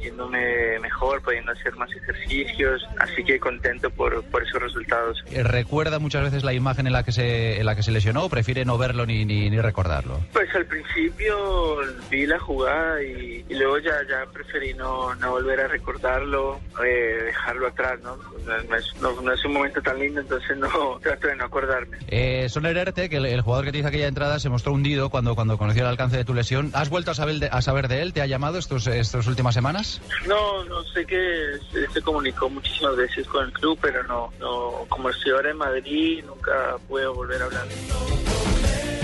sintiéndome mejor, pudiendo hacer más ejercicios, así que contento por, por esos resultados. Eh, ¿Recuerda muchas veces la imagen en la que se, en la que se lesionó o prefiere no verlo ni, ni, ni recordarlo? Pues al principio vi la jugada y, y luego ya, ya preferí no, no volver a recordarlo, eh, dejarlo atrás, ¿no? No es, no- no es un momento tan lindo, entonces no trato de no acordarme. Eh, Soner Erte, que el, el jugador que te hizo aquella entrada, se mostró hundido cuando, cuando conoció el alcance de tu lesión. ¿Has vuelto a saber de, a saber de él? ¿Te ha llamado estos, estas últimas semanas? No, no sé que se, se comunicó muchísimas veces con el club, pero no, no, como estoy ahora en Madrid, nunca puedo volver a hablar.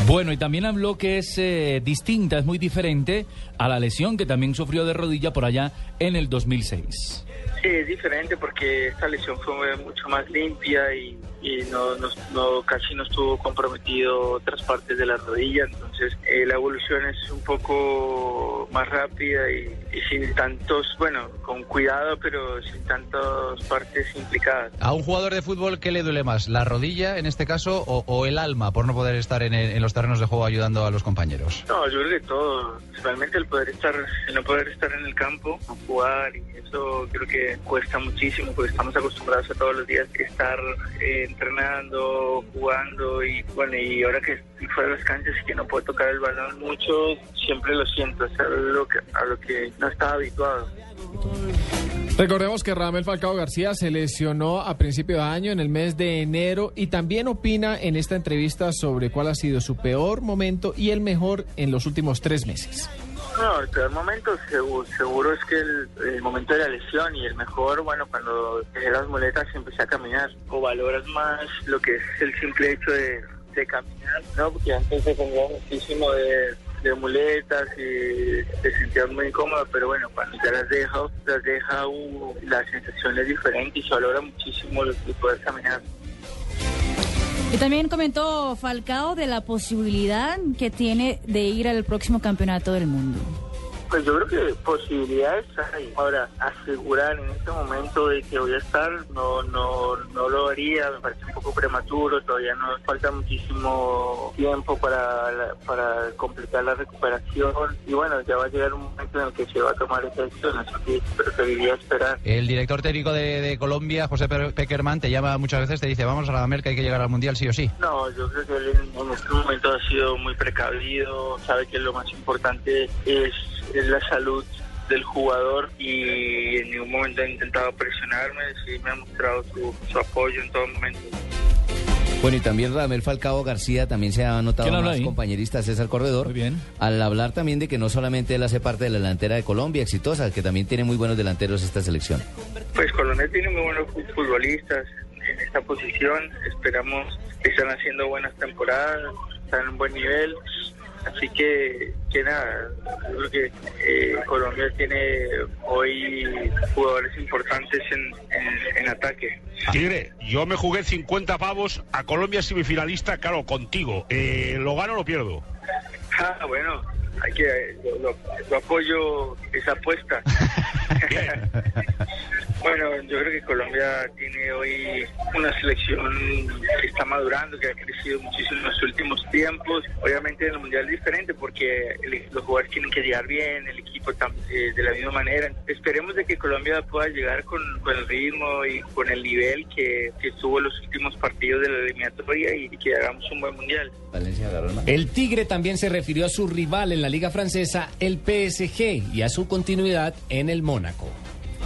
Bueno, y también habló que es eh, distinta, es muy diferente a la lesión que también sufrió de rodilla por allá en el 2006. Sí, es diferente porque esta lesión fue mucho más limpia y, y no, no, no- casi no estuvo comprometido otras partes de la rodilla, entonces eh, la evolución es un poco más rápida y, y sin tantos, bueno, con cuidado, pero sin tantas partes implicadas. A un jugador de fútbol, ¿qué le duele más? ¿La rodilla, en este caso, o, o el alma por no poder estar en, en los terrenos de juego ayudando a los compañeros? No, yo creo que todo, realmente el poder estar, el no poder estar en el campo, jugar, y eso creo que cuesta muchísimo porque estamos acostumbrados a todos los días estar eh, entrenando, jugando y bueno, y ahora que estoy fuera de las canchas y que no puedo tocar el balón mucho, siempre lo siento, es algo a lo que no estaba habituado. Recordemos que Ramel Falcao García se lesionó a principio de año, en el mes de enero, y también opina en esta entrevista sobre cuál ha sido su peor momento y el mejor en los últimos tres meses. No, el peor momento seguro, seguro es que el, el momento de la lesión y el mejor, bueno, cuando dejé las muletas y empecé a caminar. O valoras más lo que es el simple hecho de, caminar, ¿no? Porque antes dependía muchísimo de, de muletas y te sentías muy incómodo, pero bueno, cuando ya las dejas, las deja, uh, la sensación es diferente y se valora muchísimo el el poder caminar. Y también comentó Falcao de la posibilidad que tiene de ir al próximo campeonato del mundo. Pues yo creo que posibilidades hay. Ahora, asegurar en este momento de que voy a estar, no, no, no lo haría, me parece un poco prematuro, todavía nos falta muchísimo tiempo para, la- para completar la recuperación y bueno, ya va a llegar un momento en el que se va a tomar esa decisión, así que preferiría esperar. El director técnico de, de Colombia, José Pe- Peckerman, te llama muchas veces, te dice, vamos a la América, hay que llegar al Mundial sí o sí. No, yo creo que él en, en este momento ha sido muy precavido, sabe que lo más importante es, es la salud del jugador y en ningún momento ha intentado presionarme, sí me ha mostrado su, su apoyo en todo momento. Bueno, y también Ramel Falcao García también se ha notado ¿Quién habla más ahí? compañerista César Corredor. Muy bien. Al hablar también de que no solamente él hace parte de la delantera de Colombia, exitosa, que también tiene muy buenos delanteros esta selección. Pues Colombia tiene muy buenos fu- futbolistas en esta posición, esperamos que están haciendo buenas temporadas, están en un buen nivel, así que, que nada, yo creo que eh, Colombia tiene hoy jugadores importantes en, en- en ataque. Tigre, yo me jugué 50 pavos a Colombia semifinalista, claro, contigo. Eh, ¿Lo gano o lo pierdo? Ah, bueno, hay que, lo, lo- lo apoyo esa apuesta. Bueno, yo creo que Colombia tiene hoy una selección que está madurando, que ha crecido muchísimo en los últimos tiempos. Obviamente en el Mundial es diferente porque el- los jugadores tienen que llegar bien, el equipo tam- eh, de la misma manera. Esperemos de que Colombia pueda llegar con, con el ritmo y con el nivel que, que tuvo en los últimos partidos de la eliminatoria y que hagamos un buen Mundial. El Tigre también se refirió a su rival en la Liga Francesa, el PSG, y a su continuidad en el Mónaco.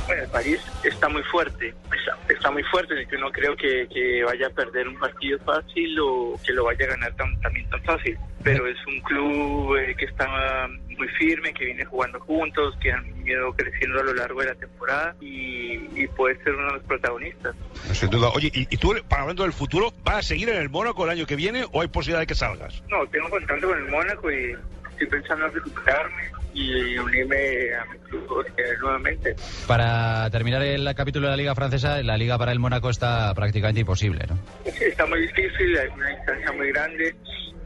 Bueno, el París está muy fuerte, está, está muy fuerte, yo no creo que, que vaya a perder un partido fácil o que lo vaya a ganar tan- también tan fácil, pero es un club eh, que está muy firme, que viene jugando juntos, que han ido creciendo a lo largo de la temporada y, y puede ser uno de los protagonistas. Sin duda. Oye, ¿y, y tú, para hablando del futuro, vas a seguir en el Mónaco el año que viene o hay posibilidad de que salgas? No, tengo contacto con el Mónaco y estoy pensando en recuperarme y unirme a mi club nuevamente. Para terminar el capítulo de la Liga Francesa, la Liga para el Mónaco está prácticamente imposible, ¿no? Sí, está muy difícil, hay una distancia muy grande.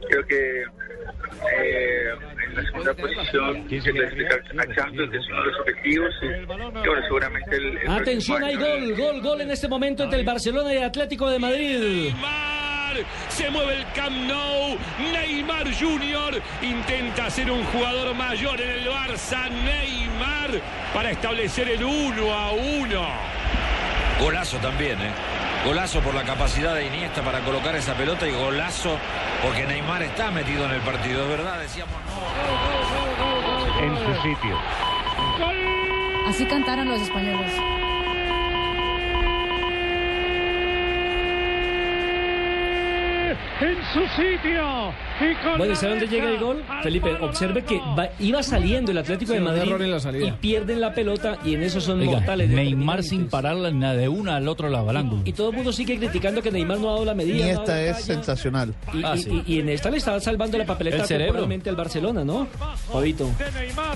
Creo que eh, en la segunda posición se clasificar a Champions es uno de los objetivos. Y, y bueno, seguramente el, el Atención, hay gol, gol, gol en este momento entre el Barcelona y el Atlético de Madrid. Se mueve el Camp Nou. Neymar Jr. intenta ser un jugador mayor en el Barça. Neymar para establecer el 1 a 1. Golazo también, ¿eh? Golazo por la capacidad de Iniesta para colocar esa pelota y golazo porque Neymar está metido en el partido, es verdad, decíamos En su sitio. Así cantaron los españoles. En su sitio. Y con Bueno, ¿y sabe dónde llega el gol? Felipe, observe que va- iba saliendo el Atlético Sí, de Madrid error en la salida. y pierden la pelota y en eso son Oiga, mortales. Neymar sin pararla ni de una al otro lado al ángulo. Y todo el mundo sigue criticando que Neymar no ha dado la medida. Iniesta la es sensacional. Y, Ah, y- sí. y- y en esta le estaba salvando la papeleta El cerebro. temporalmente al Barcelona, ¿no? Fabito.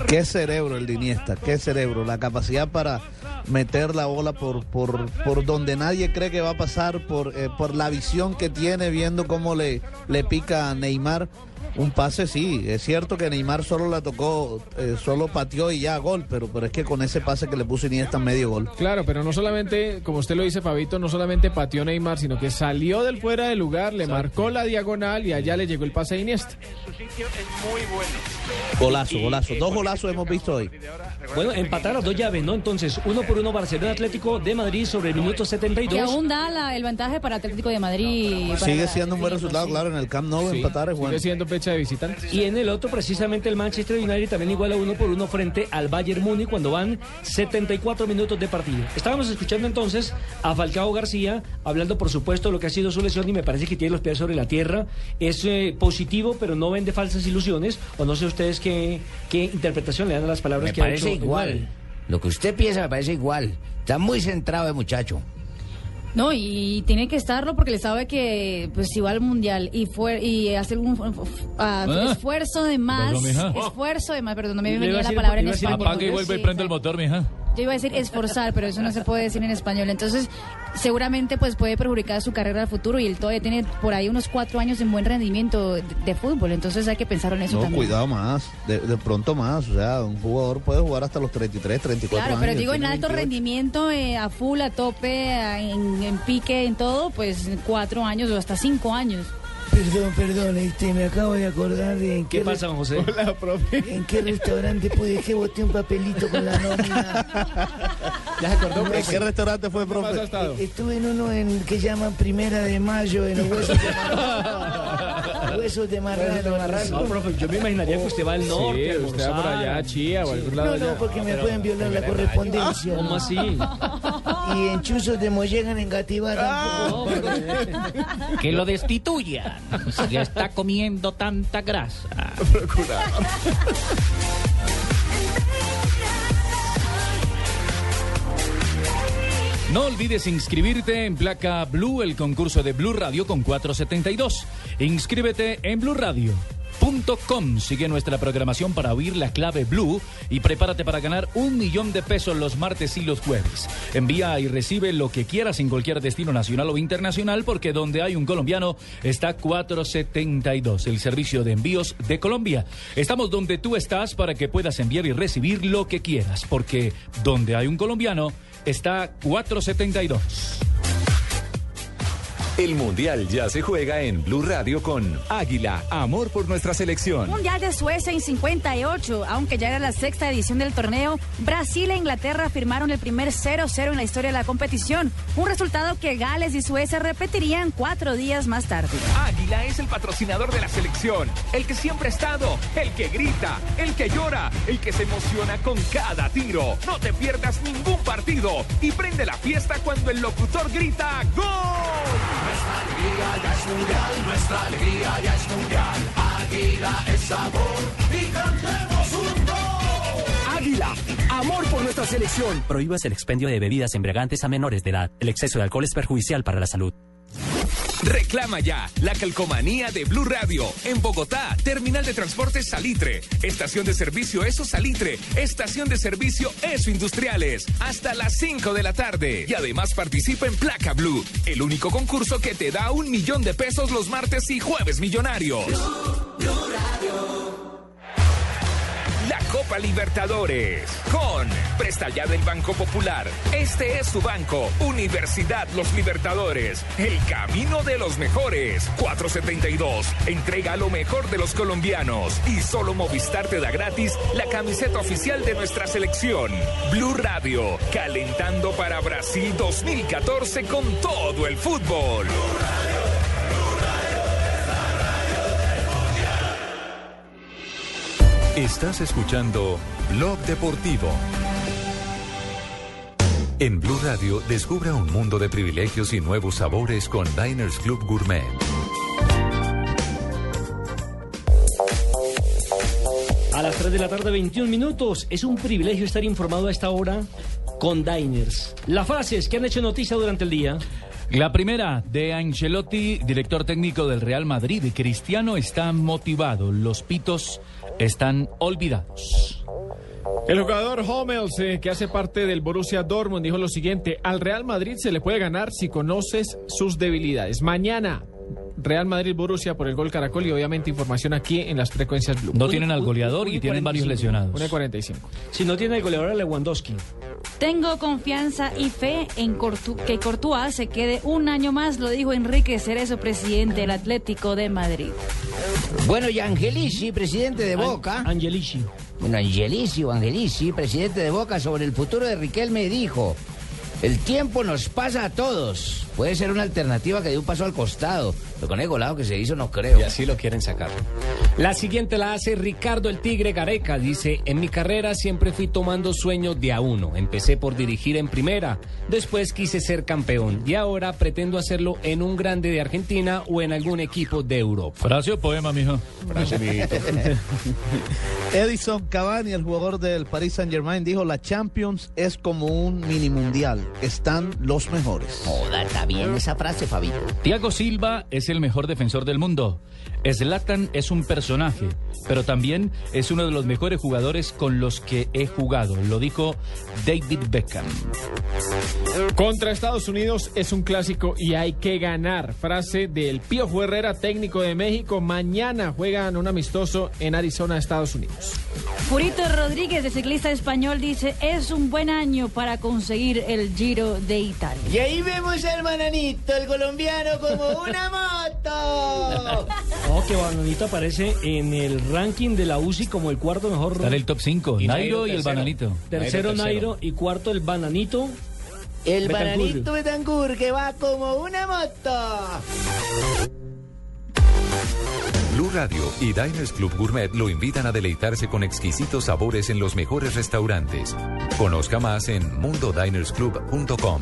Qué cerebro el de Iniesta, qué cerebro. La capacidad para meter la bola por, por, por donde nadie cree que va a pasar, por, eh, por la visión que tiene, viendo cómo le, pica a Neymar. Un pase sí, es cierto que Neymar solo la tocó, eh, solo pateó y ya gol, pero, pero es que con ese pase que le puso Iniesta medio gol. Claro, pero no solamente, como usted lo dice, Fabito, no solamente pateó Neymar, sino que salió del fuera de lugar, le marcó la diagonal y allá le llegó el pase a Iniesta. Golazo, golazo. Dos golazos hemos visto hoy. Bueno, empatar las dos llaves, ¿no? Entonces, uno por uno Barcelona Atlético de Madrid sobre el minuto Que 72. aún da la- el vantaje para Atlético de Madrid. Sigue siendo un buen resultado, claro, en el Camp Nou Sí, empatar es bueno. Sigue siendo fecha de visitantes. Y en el otro, precisamente el Manchester United también iguala uno por uno frente al Bayern Múnich cuando van 74 minutos de partido. Estábamos escuchando entonces a Falcao García hablando, por supuesto, de lo que ha sido su lesión y me parece que tiene los pies sobre la tierra. Es eh, positivo, pero no vende falsas ilusiones. O no sé ustedes qué, qué interpretación le dan a las palabras Me que ha parece hecho igual. Igual. Lo que usted piensa me parece igual. Está muy centrado el muchacho. No, y tiene que estarlo porque le sabe que pues si va al mundial y fue y hace un ah, Ah. esfuerzo de más, esfuerzo de más, perdón, no me venía la palabra en español. Apaga y vuelve y Sí, prende el motor, mija. Yo iba a decir esforzar, pero eso no se puede decir en español. Entonces, seguramente pues puede perjudicar su carrera al futuro y él todavía tiene por ahí unos cuatro años en buen rendimiento de, de fútbol. Entonces hay que pensar en eso No, también. cuidado más, de, de pronto más. O sea, un jugador puede jugar hasta los 33, 34 Claro, años. pero digo en alto 28. rendimiento, eh, a full, a tope, a- en, en pique, en todo, pues cuatro años o hasta cinco años. Perdón, perdón, este, me acabo de acordar de en ¿Qué qué, pasa, José? Hola, profe. en qué restaurante pude que boté un papelito con la nómina. ¿Ya se acordó, ¿En qué restaurante fue, ¿Dónde más ha profe? Estuve en uno en que llaman Primera de Mayo en los huesos de. huesos de marrano. No, profe, yo me imaginaría que usted va al norte. Sí, usted va por allá a Chía o a algún lado No, no, porque me pueden violar la correspondencia. ¿Cómo así? Y en chuzos de mollegan en Gatibar tampoco. Que lo destituyan. Si ya está comiendo tanta grasa. No olvides inscribirte en Placa Blue, el concurso de Blue Radio con 472. Inscríbete en blueradio.com. Sigue nuestra programación para oír la clave Blue y prepárate para ganar un millón de pesos los martes y los jueves. Envía y recibe lo que quieras en cualquier destino nacional o internacional porque donde hay un colombiano está 472, el servicio de envíos de Colombia. Estamos donde tú estás para que puedas enviar y recibir lo que quieras porque donde hay un colombiano está 472. El Mundial ya se juega en Blue Radio con Águila, amor por nuestra selección. Mundial de Suecia en 58, aunque ya era la sexta edición del torneo, Brasil e Inglaterra firmaron el primer 0-0 en la historia de la competición, un resultado que Gales y Suecia repetirían cuatro días más tarde. Águila es el patrocinador de la selección, el que siempre ha estado, el que grita, el que llora, el que se emociona con cada tiro. No te pierdas ningún partido y prende la fiesta cuando el locutor grita ¡Gol! Nuestra alegría ya es mundial, nuestra alegría ya es mundial. Águila es sabor y cantemos un gol. Águila, amor por nuestra selección. Prohíbas el expendio de bebidas embriagantes a menores de edad. El exceso de alcohol es perjudicial para la salud. Reclama ya la calcomanía de Blue Radio. En Bogotá, terminal de transportes Salitre. Estación de servicio Eso Salitre. Estación de servicio Eso Industriales. Hasta las 5 de la tarde. Y además participa en Placa Blue, el único concurso que te da un millón de pesos los martes y jueves millonarios. La Copa Libertadores con Presta Ya del Banco Popular. Este es su banco, Universidad Los Libertadores. El camino de los mejores. 472. Entrega lo mejor de los colombianos. Y solo Movistar te da gratis la camiseta oficial de nuestra selección. Blue Radio, calentando para Brasil 2014 con todo el fútbol. Estás escuchando Blog Deportivo. En Blue Radio, descubra un mundo de privilegios y nuevos sabores con Diners Club Gourmet. A las 3 de la tarde, 21 minutos. Es un privilegio estar informado a esta hora con Diners. Las frases que han hecho noticia durante el día. La primera de Ancelotti, director técnico del Real Madrid. Cristiano está motivado. Los pitos están olvidados. El jugador Hummels, eh, que hace parte del Borussia Dortmund, dijo lo siguiente: Al Real Madrid se le puede ganar si conoces sus debilidades. Mañana. Real Madrid Borussia por el gol Caracol y obviamente información aquí en las frecuencias Blue. No tienen al goleador y tienen varios lesionados. 1.45. Si no tiene el goleador, Lewandowski. Tengo confianza y fe en Cortu- que Courtois se quede un año más, lo dijo Enrique Cerezo, presidente del Atlético de Madrid. Bueno, y Angelici, presidente de Boca. Angelici. Bueno, Angelici o Angelici, presidente de Boca, sobre el futuro de Riquelme, dijo: El tiempo nos pasa a todos. Puede ser una alternativa que dé un paso al costado. Pero con el golado que se hizo, no creo. Y así lo quieren sacar. La siguiente la hace Ricardo el Tigre Gareca. Dice, en mi carrera siempre fui tomando sueños de a uno. Empecé por dirigir en primera, después quise ser campeón y ahora pretendo hacerlo en un grande de Argentina o en algún equipo de Europa. Frase o poema, mijo. Edison Cavani, el jugador del Paris Saint Germain, dijo la Champions es como un mini mundial. Están los mejores. Bien esa frase, Fabito. Thiago Silva es el mejor defensor del mundo. Zlatan es un personaje, pero también es uno de los mejores jugadores con los que he jugado. Lo dijo David Beckham. Contra Estados Unidos es un clásico y hay que ganar. Frase del Pío Herrera, técnico de México. Mañana juegan un amistoso en Arizona, Estados Unidos. Purito Rodríguez, de ciclista español, dice, es un buen año para conseguir el Giro de Italia. Y ahí vemos al bananito, el colombiano, como una moto. Oh, que Bananito aparece en el ranking de la UCI como el cuarto mejor. Está en el top 5. Y Nairo y el bananito. Tercero Nairo, Nairo y cuarto el Bananito. El Betancourt. bananito Betancourt que va como una moto. Blue Radio y Diners Club Gourmet lo invitan a deleitarse con exquisitos sabores en los mejores restaurantes. Conozca más en mundodinersclub.com.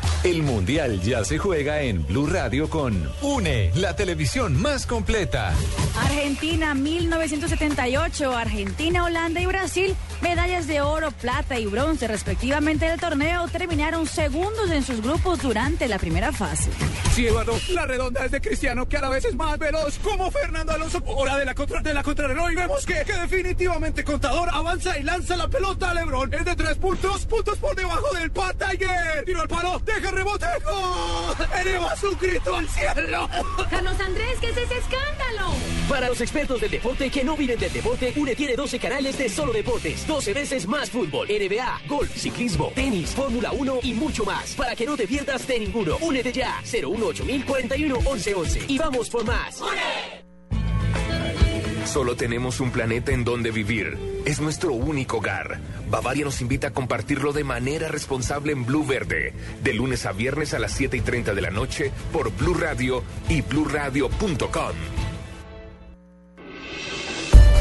El Mundial ya se juega en Blue Radio con UNE, la televisión más completa. Argentina 1978, Argentina, Holanda y Brasil, medallas de oro, plata y bronce respectivamente del torneo, terminaron segundos en sus grupos durante la primera fase. Sí, Eduardo, la redonda es de Cristiano, que a la vez es más veloz, como Fernando Alonso. Hora de la, contra, de la contrarreloj y vemos que, que definitivamente Contador avanza y lanza la pelota a Lebron. Es de tres puntos, puntos por debajo del Pat Tiger. Tiro al palo, deja rebote, ¡gol! Eleva su grito al cielo. Carlos Andrés, ¿qué es ese escándalo? Para los expertos del deporte que no viven del deporte, UNE tiene 12 canales de solo deportes, 12 veces más fútbol, NBA, golf, ciclismo, tenis, Fórmula 1 y mucho más. Para que no te pierdas de ninguno. Únete ya, 018041 1111 y vamos por más. Solo tenemos un planeta en donde vivir. Es nuestro único hogar. Bavaria nos invita a compartirlo de manera responsable en Blue Verde. De lunes a viernes a las 7 y 30 de la noche por Blue Radio y bluradio.com.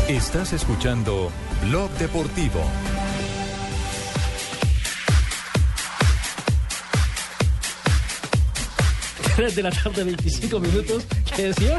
Estás escuchando Blog Deportivo. 3 de la tarde, 25 minutos. ¿Qué decía?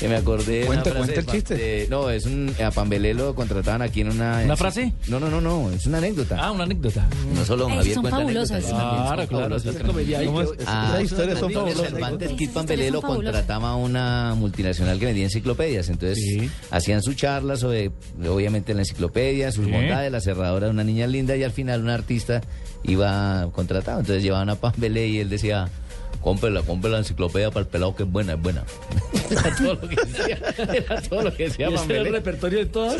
Que me acordé Cuenta, cuenta el de- chiste. de- no, es un a Pambelé lo contrataban aquí en una ¿Una frase? No, no, no, no, es una anécdota. Ah, una anécdota. No solo Ey, Javier son cuenta fabulosas. Claro, claro, fabulosas. es comediante. ¿Cómo es? Ah, Esas historias son fabulosas. Cervantes Esas Kid historias Pambelé lo contrataba a una multinacional que vendía enciclopedias. Entonces Sí. hacían su charla sobre, obviamente, la enciclopedia, sus Sí. bondades, la cerradura de una niña linda y al final un artista iba contratado. Entonces llevaban a Pambelé y él decía, cómprela, cómprela la enciclopedia para el pelado que es buena, es buena. Era todo lo que decía, era todo lo que ¿Y decía era el repertorio de todas?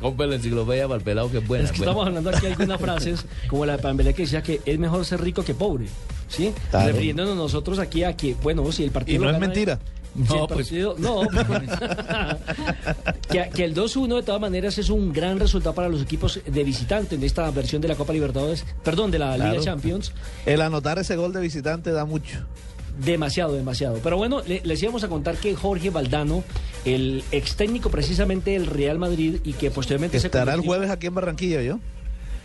Compre la enciclopedia para el pelado que es buena. Es que buena. estamos hablando aquí de algunas frases, como la de Pambelé que decía que es mejor ser rico que pobre. ¿Sí? Claro. Refiriéndonos nosotros aquí a que, bueno, si el partido. Y no es mentira. si el No, pues. partido- no, que, que el 2-1 de todas maneras es un gran resultado para los equipos de visitante en esta versión de la Copa Libertadores, perdón, de la Claro. Liga Champions. El anotar ese gol de visitante da mucho. Demasiado, demasiado. Pero bueno, le- les íbamos a contar que Jorge Valdano, el ex técnico precisamente del Real Madrid y que posteriormente se Estará el jueves aquí en Barranquilla, ¿yo?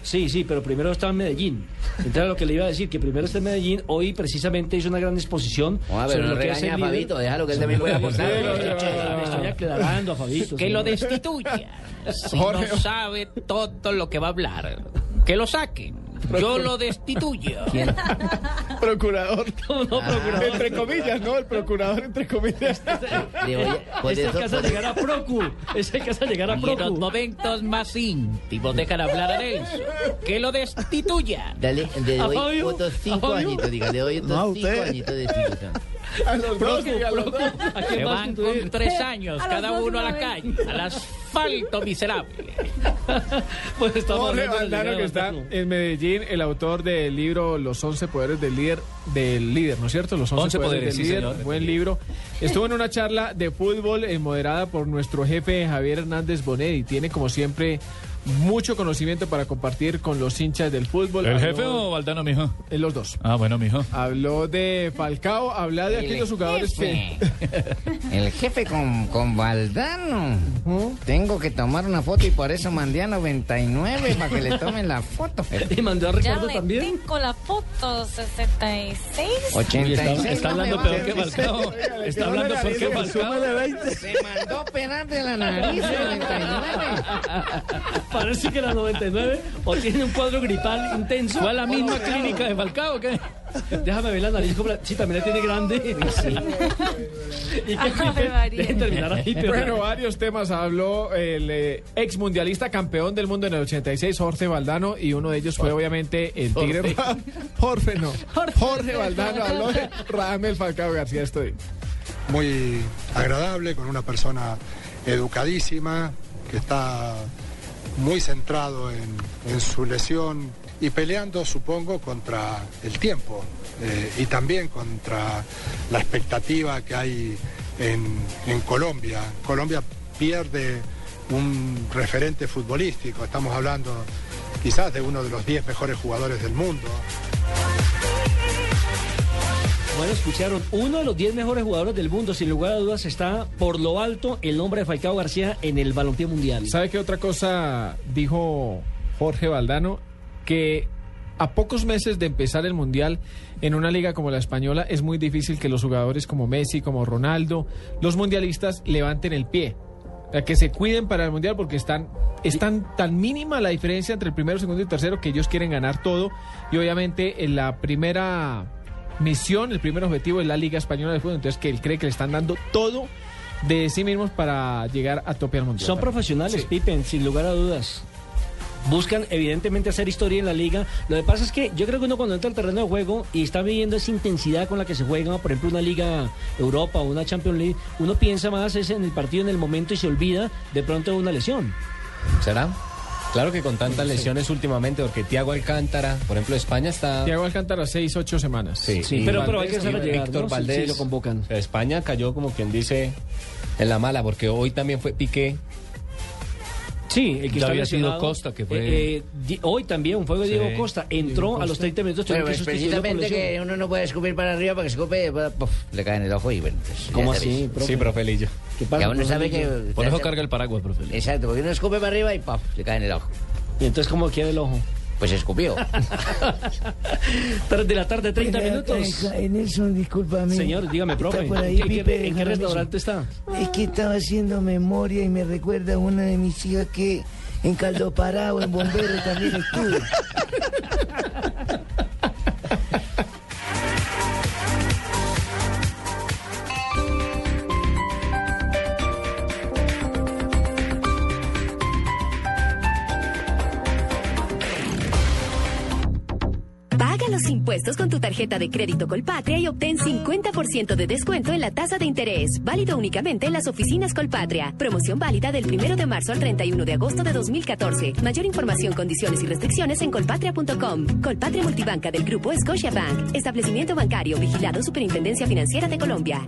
Sí, sí, pero primero estaba en Medellín. Entonces lo que le iba a decir, que primero está en Medellín, hoy precisamente hizo una gran exposición. Ah, pero sobre no lo que a. Fabito, déjalo que él también pueda aportar. Me estoy aclarando a Fabito. Que lo destituya. Si Jorge. no sabe todo lo que va a hablar, que lo saquen. Yo lo destituyo. Procurador. No, no, procurador. Entre comillas, ¿no? El procurador, entre comillas. Este alcanza a llegar a Procu. Este alcanza a llegar a Y en los Procu. momentos más íntimos dejan hablar a Nelson. Que lo destituya. Dale, le ¿A doy Fabio? otros ¿A cinco Fabio? años, diga, le doy otros No, cinco añitos de institución. A los dos, a los dos. Se van con tres años cada uno a la calle, al asfalto miserable. Pues estamos Jorge Valdano, que está en Medellín, el autor del libro Los 11 poderes del líder, del líder, ¿no es cierto? Los 11, 11 poderes, poderes, del sí, líder, señor. buen libro. Estuvo en una charla de fútbol eh, moderada por nuestro jefe Javier Hernández Bonet y tiene como siempre mucho conocimiento para compartir con los hinchas del fútbol. ¿El Habló- jefe o Valdano, mijo? Eh, los dos. Ah, bueno, mijo. Habló de Falcao, habla de El aquellos jugadores que... El jefe con, con Valdano. Tengo que tomar una foto y por eso mandé a 99 para que le tomen la foto. Y mandó a Ya Ricardo le también. tengo la foto 66. 86. Está, está no hablando va. peor que Falcao. Está hablando peor que Falcao. Se mandó a operar de la nariz 99. Parece que era 99 o tiene un cuadro gripal intenso. ¿Fue a la misma clínica de Falcao qué? Déjame ver la nariz. como la- Sí, también la tiene grande. ¿Y Ave María. Dejen terminar ahí, pero... Bueno, varios temas habló el eh, ex mundialista campeón del mundo en el 86, Jorge Valdano, y uno de ellos fue obviamente el Tigre Jorge. No. Jorge Valdano habló de Radamel Falcao García. Estoy. muy agradable, con una persona educadísima, que está muy centrado en, su lesión y peleando, supongo, contra el tiempo eh, y también contra la expectativa que hay en Colombia. Colombia pierde un referente futbolístico, estamos hablando quizás de uno de los 10 mejores jugadores del mundo. Bueno, escucharon, uno de los 10 mejores jugadores del mundo, sin lugar a dudas, está por lo alto el nombre de Falcao García en el balompié mundial. ¿Sabe qué otra cosa dijo Jorge Valdano? Que a pocos meses de empezar el Mundial en una liga como la española es muy difícil que los jugadores como Messi, como Ronaldo, los mundialistas levanten el pie. O sea, que se cuiden para el Mundial porque están, están tan mínima la diferencia entre el primero, segundo y tercero que ellos quieren ganar todo. Y obviamente en la primera misión, el primer objetivo es la Liga Española de Fútbol. Entonces que él cree que le están dando todo de sí mismos para llegar a tope al Mundial. Son profesionales, Sí. Pippen, sin lugar a dudas. Buscan evidentemente hacer historia en la liga. Lo que pasa es que yo creo que uno cuando entra al terreno de juego y está viviendo esa intensidad con la que se juega, por ejemplo, una liga Europa o una Champions League, uno piensa más es en el partido en el momento y se olvida de pronto de una lesión. ¿Será? Claro que con tantas lesiones últimamente, porque Tiago Alcántara, por ejemplo, España está... Tiago Alcántara, seis, ocho semanas. Sí, Sí, pero- pero hay que hacerlo llegar, Víctor ¿no? Sí, Valdés. sí, lo convocan. España cayó como quien dice en la mala, porque hoy también fue Piqué. Sí, el que Ya había sido Costa, que fue- eh, eh, di- hoy también fue Diego Sí. Costa. Entró a los 30 minutos. Que pues precisamente que uno no puede escupir para arriba para que se escupe, pues, puf, le cae en el ojo y bueno. pues, ¿Cómo así, profe? Sí, profe Lillo. ¿Qué Ya uno profe sabe que... Por eso carga el paraguas, profe. Exacto, porque uno escupe para arriba y puf, le cae en el ojo. ¿Y entonces cómo queda el ojo? Pues escupió. 3 de la tarde, 30 Oiga, minutos. eh, Nelson, discúlpame. Señor, dígame, ¿Está profe. por ahí, ¿En qué- Pipe? en qué Jaramillo? restaurante está? Es que estaba haciendo memoria y me recuerda a una de mis hijas que en Caldo Parado, en Bombero, también estuvo. Impuestos con tu tarjeta de crédito Colpatria y obtén 50% de descuento en la tasa de interés. Válido únicamente en las oficinas Colpatria. Promoción válida del 1 de marzo al 31 de agosto de 2014. Mayor información, condiciones y restricciones en colpatria.com. Colpatria Multibanca del Grupo Scotiabank. Establecimiento bancario vigilado Superintendencia Financiera de Colombia.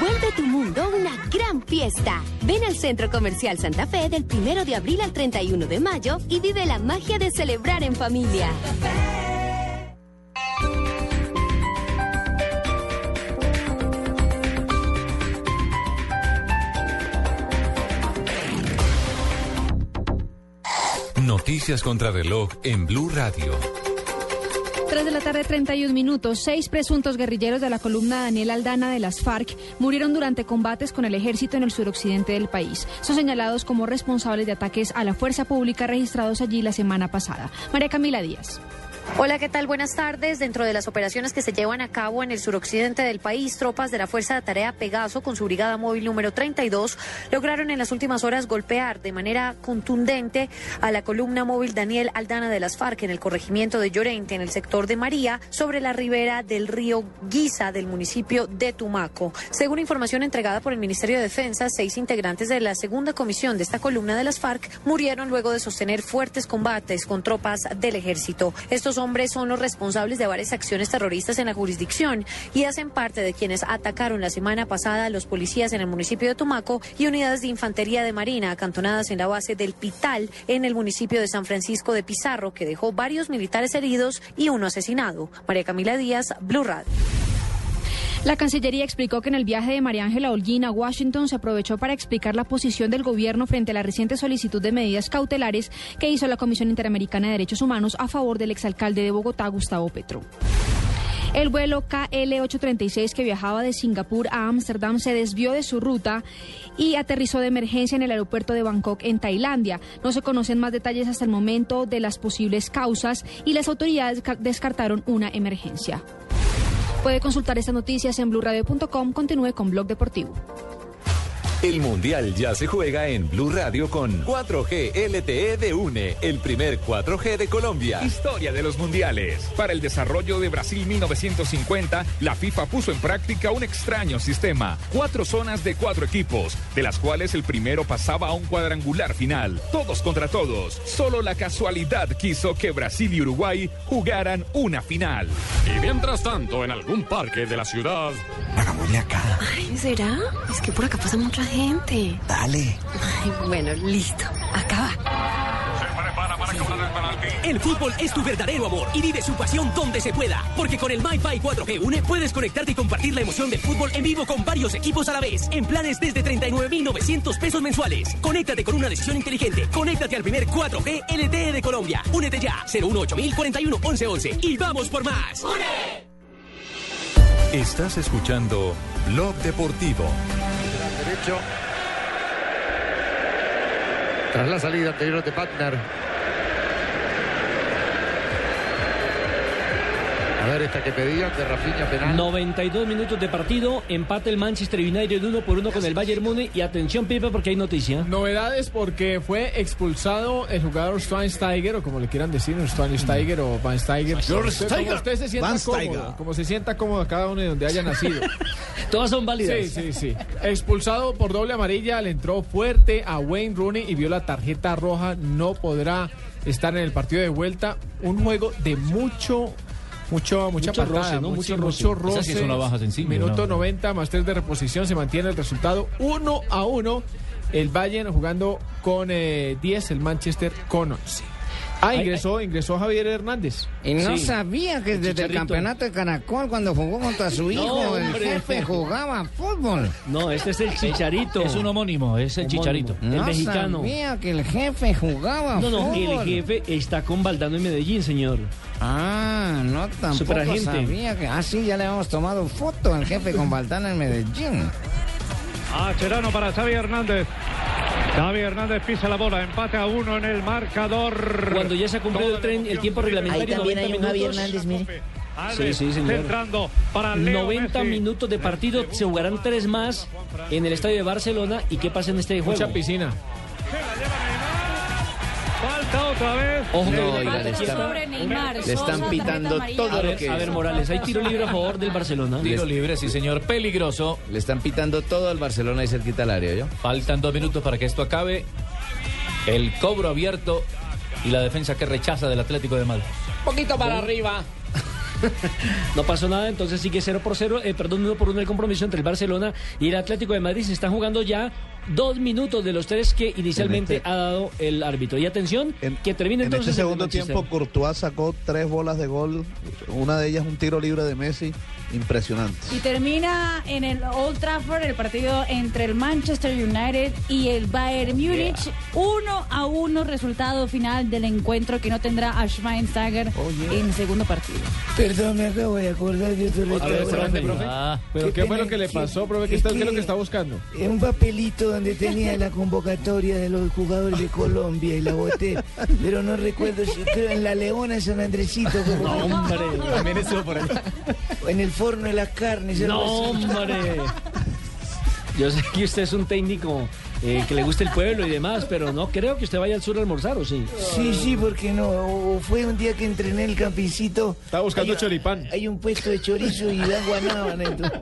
Vuelve tu mundo una gran fiesta. Ven al Centro Comercial Santa Fe del 1 de abril al 31 de mayo y vive la magia de celebrar en familia. Noticias contra reloj en Blue Radio. 3 de la tarde, 31 minutos. Seis presuntos guerrilleros de la columna Daniel Aldana de las FARC murieron durante combates con el ejército en el suroccidente del país. Son señalados como responsables de ataques a la fuerza pública registrados allí la semana pasada. María Camila Díaz. Hola, ¿qué tal? Buenas tardes. Dentro de las operaciones que se llevan a cabo en el suroccidente del país, tropas de la Fuerza de Tarea Pegaso con su brigada móvil número 32 lograron en las últimas horas golpear de manera contundente a la columna móvil Daniel Aldana de las FARC en el corregimiento de Llorente, en el sector de María, sobre la ribera del río Guisa del municipio de Tumaco. Según información entregada por el Ministerio de Defensa, seis integrantes de la segunda comisión de esta columna de las FARC murieron luego de sostener fuertes combates con tropas del ejército. Estos hombres son los responsables de varias acciones terroristas en la jurisdicción y hacen parte de quienes atacaron la semana pasada a los policías en el municipio de Tumaco y unidades de infantería de marina acantonadas en la base del Pital en el municipio de San Francisco de Pizarro, que dejó varios militares heridos y uno asesinado. María Camila Díaz, Blue Radio. La Cancillería explicó que en el viaje de María Ángela Holguín a Washington se aprovechó para explicar la posición del gobierno frente a la reciente solicitud de medidas cautelares que hizo la Comisión Interamericana de Derechos Humanos a favor del exalcalde de Bogotá, Gustavo Petro. El vuelo KL-836 que viajaba de Singapur a Ámsterdam se desvió de su ruta y aterrizó de emergencia en el aeropuerto de Bangkok, en Tailandia. No se conocen más detalles hasta el momento de las posibles causas y las autoridades descartaron una emergencia. Puede consultar estas noticias en blurradio.com. Continúe con Blog Deportivo. El Mundial ya se juega en Blue Radio con 4G LTE de UNE, el primer 4G de Colombia. Historia de los mundiales. Para el desarrollo de Brasil 1950, la FIFA puso en práctica un extraño sistema. Cuatro zonas de cuatro equipos, de las cuales el primero pasaba a un cuadrangular final. Todos contra todos. Solo la casualidad quiso que Brasil y Uruguay jugaran una final. Y mientras tanto, en algún parque de la ciudad. Hagámosle acá. Ay, ¿será? Es que por acá pasa mucha gente. Dale. Ay, bueno, listo. Acá El fútbol es tu verdadero amor y vive su pasión donde se pueda. Porque con el MyFi 4G Une puedes conectarte y compartir la emoción del fútbol en vivo con varios equipos a la vez. En planes desde 39,900 pesos mensuales. Conéctate con una decisión inteligente. Conéctate al primer 4G LTE de Colombia. Únete ya. 018 41 1111 y vamos por más. Estás escuchando Blog Deportivo. Tras la salida anterior de Wagner. Esta que pedían de Rafinha penal. 92 minutos de partido, empate el Manchester United uno por uno con el Bayern Múnich y atención Pipe porque hay noticia. Novedades porque fue expulsado el jugador Schweinsteiger o como le quieran decir, Schweinsteiger o Van Steiger. Como usted se sienta Van cómodo, Steiger. como se sienta cómodo cada uno de donde haya nacido. Todas son válidas. Sí, sí, sí. Expulsado por doble amarilla, le entró fuerte a Wayne Rooney y vio la tarjeta roja. No podrá estar en el partido de vuelta. Un juego de mucho. Mucho, mucha Mucho patada, roce, ¿no? mucho, Mucho roce. roce. Sí es una baja sensible, Minuto ¿no? 90 más 3 de reposición. Se mantiene el resultado 1 a 1. El Bayern jugando con eh, 10, el Manchester con 11. Ah, Ay, ingresó, ingresó Javier Hernández. Y no Sí. sabía que desde el campeonato de Caracol, cuando jugó contra su hijo, el jefe jugaba fútbol. No, este es el Chicharito. Es un homónimo, es el Homónimo. Chicharito. El no mexicano. sabía que el jefe jugaba No, no, fútbol. el jefe está con Valdano en Medellín, señor. Ah, no tampoco Superagente. sabía que... Ah, sí, ya le habíamos tomado foto al jefe con Valdana en Medellín. A Cherano para Xavi Hernández. Xavi Hernández pisa la bola, empate a uno en el marcador. Cuando ya se ha cumplido el, tren, el tiempo reglamentario, 90 minutos. mire. Alves Sí, sí, señor. centrando para Leo 90 Messi. minutos de partido, se jugarán tres más en el estadio de Barcelona. ¿Y qué pasa en este juego? Mucha piscina. Falta otra vez. Ojo No, oiga, la le están- Neymar. Le están pitando todo A lo ver, que a ver, Morales, hay tiro libre a favor del Barcelona. Tiro libre, sí señor, peligroso. Le están pitando todo al Barcelona y cerquita al área, ¿yo? Faltan dos minutos para que esto acabe. El cobro abierto y la defensa que rechaza del Atlético de Madrid. Poquito para arriba. No pasó nada, entonces sigue 0 por 0, eh, perdón, 1 por 1 el compromiso entre el Barcelona y el Atlético de Madrid. Se están jugando ya dos minutos de los tres que inicialmente En este- ha dado el árbitro. Y atención, que termine En entonces este el segundo tiempo, Courtois sacó tres bolas de gol. Una de ellas un tiro libre de Messi. Impresionante. Y termina en el Old Trafford el partido entre el Manchester United y el Bayern Múnich. Uno a uno resultado final del encuentro que no tendrá a Schweinsteiger en el segundo partido. Perdón, me acabo de acordar de otro A ver, restaurante. espérate, profe. Ah, ¿Pero qué fue lo que le pasó, profe? ¿Qué, está- qué es lo que está buscando? En un papelito donde tenía la convocatoria de los jugadores de Colombia y la boté, pero no recuerdo si creo en la Leona de San Andresito. No, hombre. También estuvo por. O en el forno de las carnes. No, hombre. Yo sé que usted es un técnico eh, que le gusta el pueblo y demás, pero no creo que usted vaya al sur a almorzar, ¿o sí? Sí, sí, porque no. O fue un día que entrené en el campincito. Estaba buscando Hay- choripán. Hay un puesto de chorizo y dan guanábana. entonces-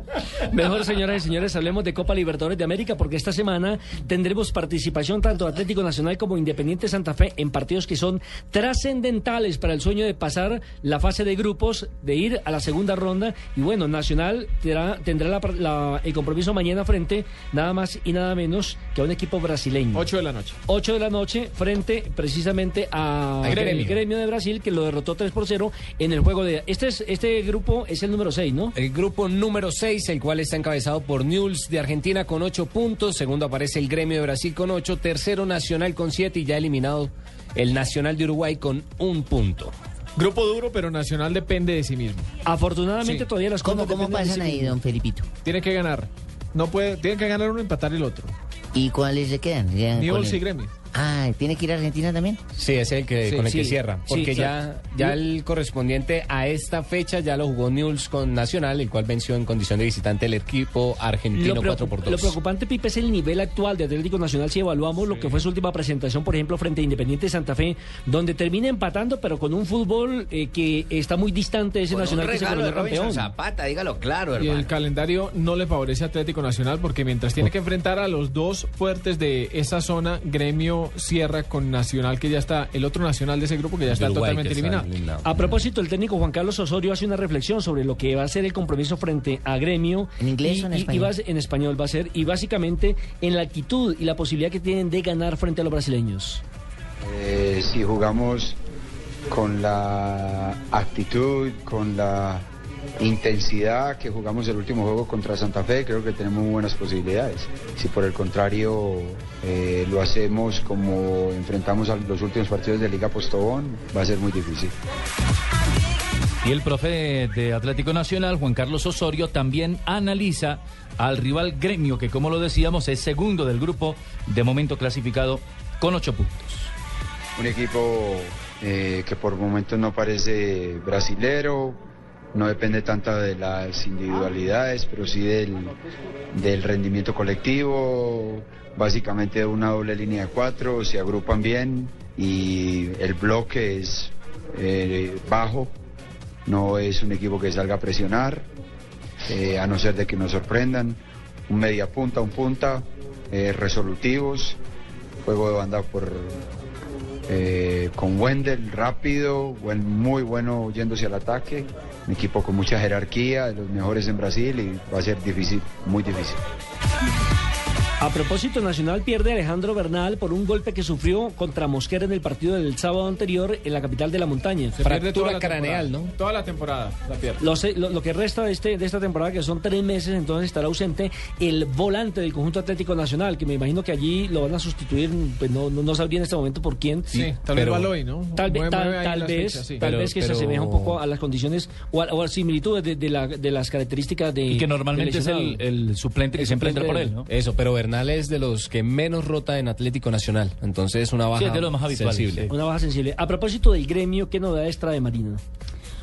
Mejor, señoras y señores, hablemos de Copa Libertadores de América porque esta semana tendremos participación tanto de Atlético Nacional como Independiente Santa Fe en partidos que son trascendentales para el sueño de pasar la fase de grupos, de ir a la segunda ronda. Y bueno, Nacional tendrá, tendrá la- la- el compromiso mañana frente nada más y nada menos que a un equipo brasileño. 8 de la noche. 8 de la noche frente precisamente a Al Gremio. el gremio de Brasil que lo derrotó 3 por 0 en el juego de este es este grupo es el número 6, ¿no? El grupo número 6, el cual está encabezado por Newell's de Argentina con 8 puntos. Segundo aparece el Gremio de Brasil con 8. Tercero Nacional con 7 y ya eliminado el Nacional de Uruguay con un punto. Grupo duro, pero Nacional depende de sí mismo. Afortunadamente Sí. todavía las ¿Cómo, cosas cómo de pasan sí ahí, don Felipito? Tiene que ganar. No puede, tienen que ganar uno y empatar el otro. ¿Y cuáles se quedan? ¿Quedan con Newell's el- y Gremio. Ah, ¿tiene que ir a Argentina también? Sí, es el que Sí, con el sí, que cierra. Porque ya, ya el correspondiente a esta fecha ya lo jugó Newell's con Nacional, el cual venció en condición de visitante el equipo argentino Lo, 4 preocup- por lo 2. preocupante, Pipe, es el nivel actual de Atlético Nacional si evaluamos lo que fue su última presentación, por ejemplo, frente a Independiente Santa Fe, donde termina empatando, pero con un fútbol eh, que está muy distante de ese Con un Nacional que se de campeón. Zapata, dígalo claro, Y hermano. el calendario no le favorece a Atlético Nacional porque mientras tiene que enfrentar a los dos fuertes de esa zona, Gremio cierra con Nacional, que ya está, el otro Nacional de ese grupo que ya está Uruguay, totalmente eliminado. eliminado. A propósito, el técnico Juan Carlos Osorio hace una reflexión sobre lo que va a ser el compromiso frente a Gremio. ¿En inglés y, o en y- y español? va a ser- en español va a ser, y básicamente en la actitud y la posibilidad que tienen de ganar frente a los brasileños. Eh, si jugamos con la actitud, con la intensidad que jugamos el último juego contra Santa Fe, creo que tenemos muy buenas posibilidades. Si por el contrario eh, lo hacemos como enfrentamos a los últimos partidos de Liga Postobón, va a ser muy difícil. Y el profe de Atlético Nacional, Juan Carlos Osorio, también analiza al rival gremio, que como lo decíamos es segundo del grupo, de momento clasificado con ocho puntos. Un equipo eh, que por momentos no parece brasilero, no depende tanto de las individualidades, pero sí del, del rendimiento colectivo, básicamente una doble línea de cuatro, se agrupan bien y el bloque es eh, bajo, no es un equipo que salga a presionar, eh, a no ser de que nos sorprendan, un media punta, un punta, eh, resolutivos, juego de banda por con Wendel rápido, muy bueno yéndose al ataque, un equipo con mucha jerarquía, los mejores en Brasil y va a ser difícil, muy difícil. A propósito, Nacional pierde a Alejandro Bernal por un golpe que sufrió contra Mosquera en el partido del sábado anterior en la capital de la montaña. Se toda la temporada. Toda la temporada la pierde. Lo, sé- lo- lo que resta de, este, de esta temporada, que son tres meses, entonces estará ausente el volante del conjunto Atlético Nacional, que me imagino que allí lo van a sustituir, pues no, no, no sabría en este momento por quién. Sí, tal vez Baloy, ¿no? Tal, vez- tal, vez, fichas, sí. tal Pero- vez que se asemeja un poco a las condiciones o a, o a similitudes de, de la- de las características de. Y que normalmente es el, suplente que El siempre entra por él, ¿no? Eso, pero Bernal es de los que menos rota en Atlético Nacional. Entonces es una baja Sí, es de los más habituales, sensible. sí. Una baja sensible. A propósito del gremio, ¿qué novedades trae Marina?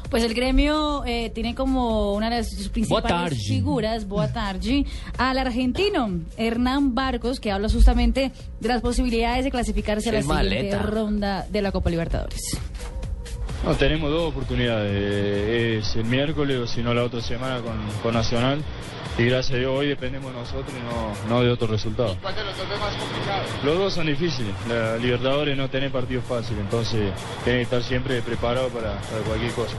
Pues el gremio eh, tiene como una de sus principales figuras, Boa tarde, al argentino Hernán Barcos, que habla justamente de las posibilidades de clasificarse a la siguiente maleta. ronda de la Copa Libertadores. No, tenemos dos oportunidades. Es el miércoles o si no la otra semana con, con Nacional. Y gracias a Dios hoy dependemos de nosotros y no, no de otro resultado. ¿Cuál de los dos son difíciles. La Libertadores no tiene partidos fáciles, entonces tiene que estar siempre preparado para, para cualquier cosa.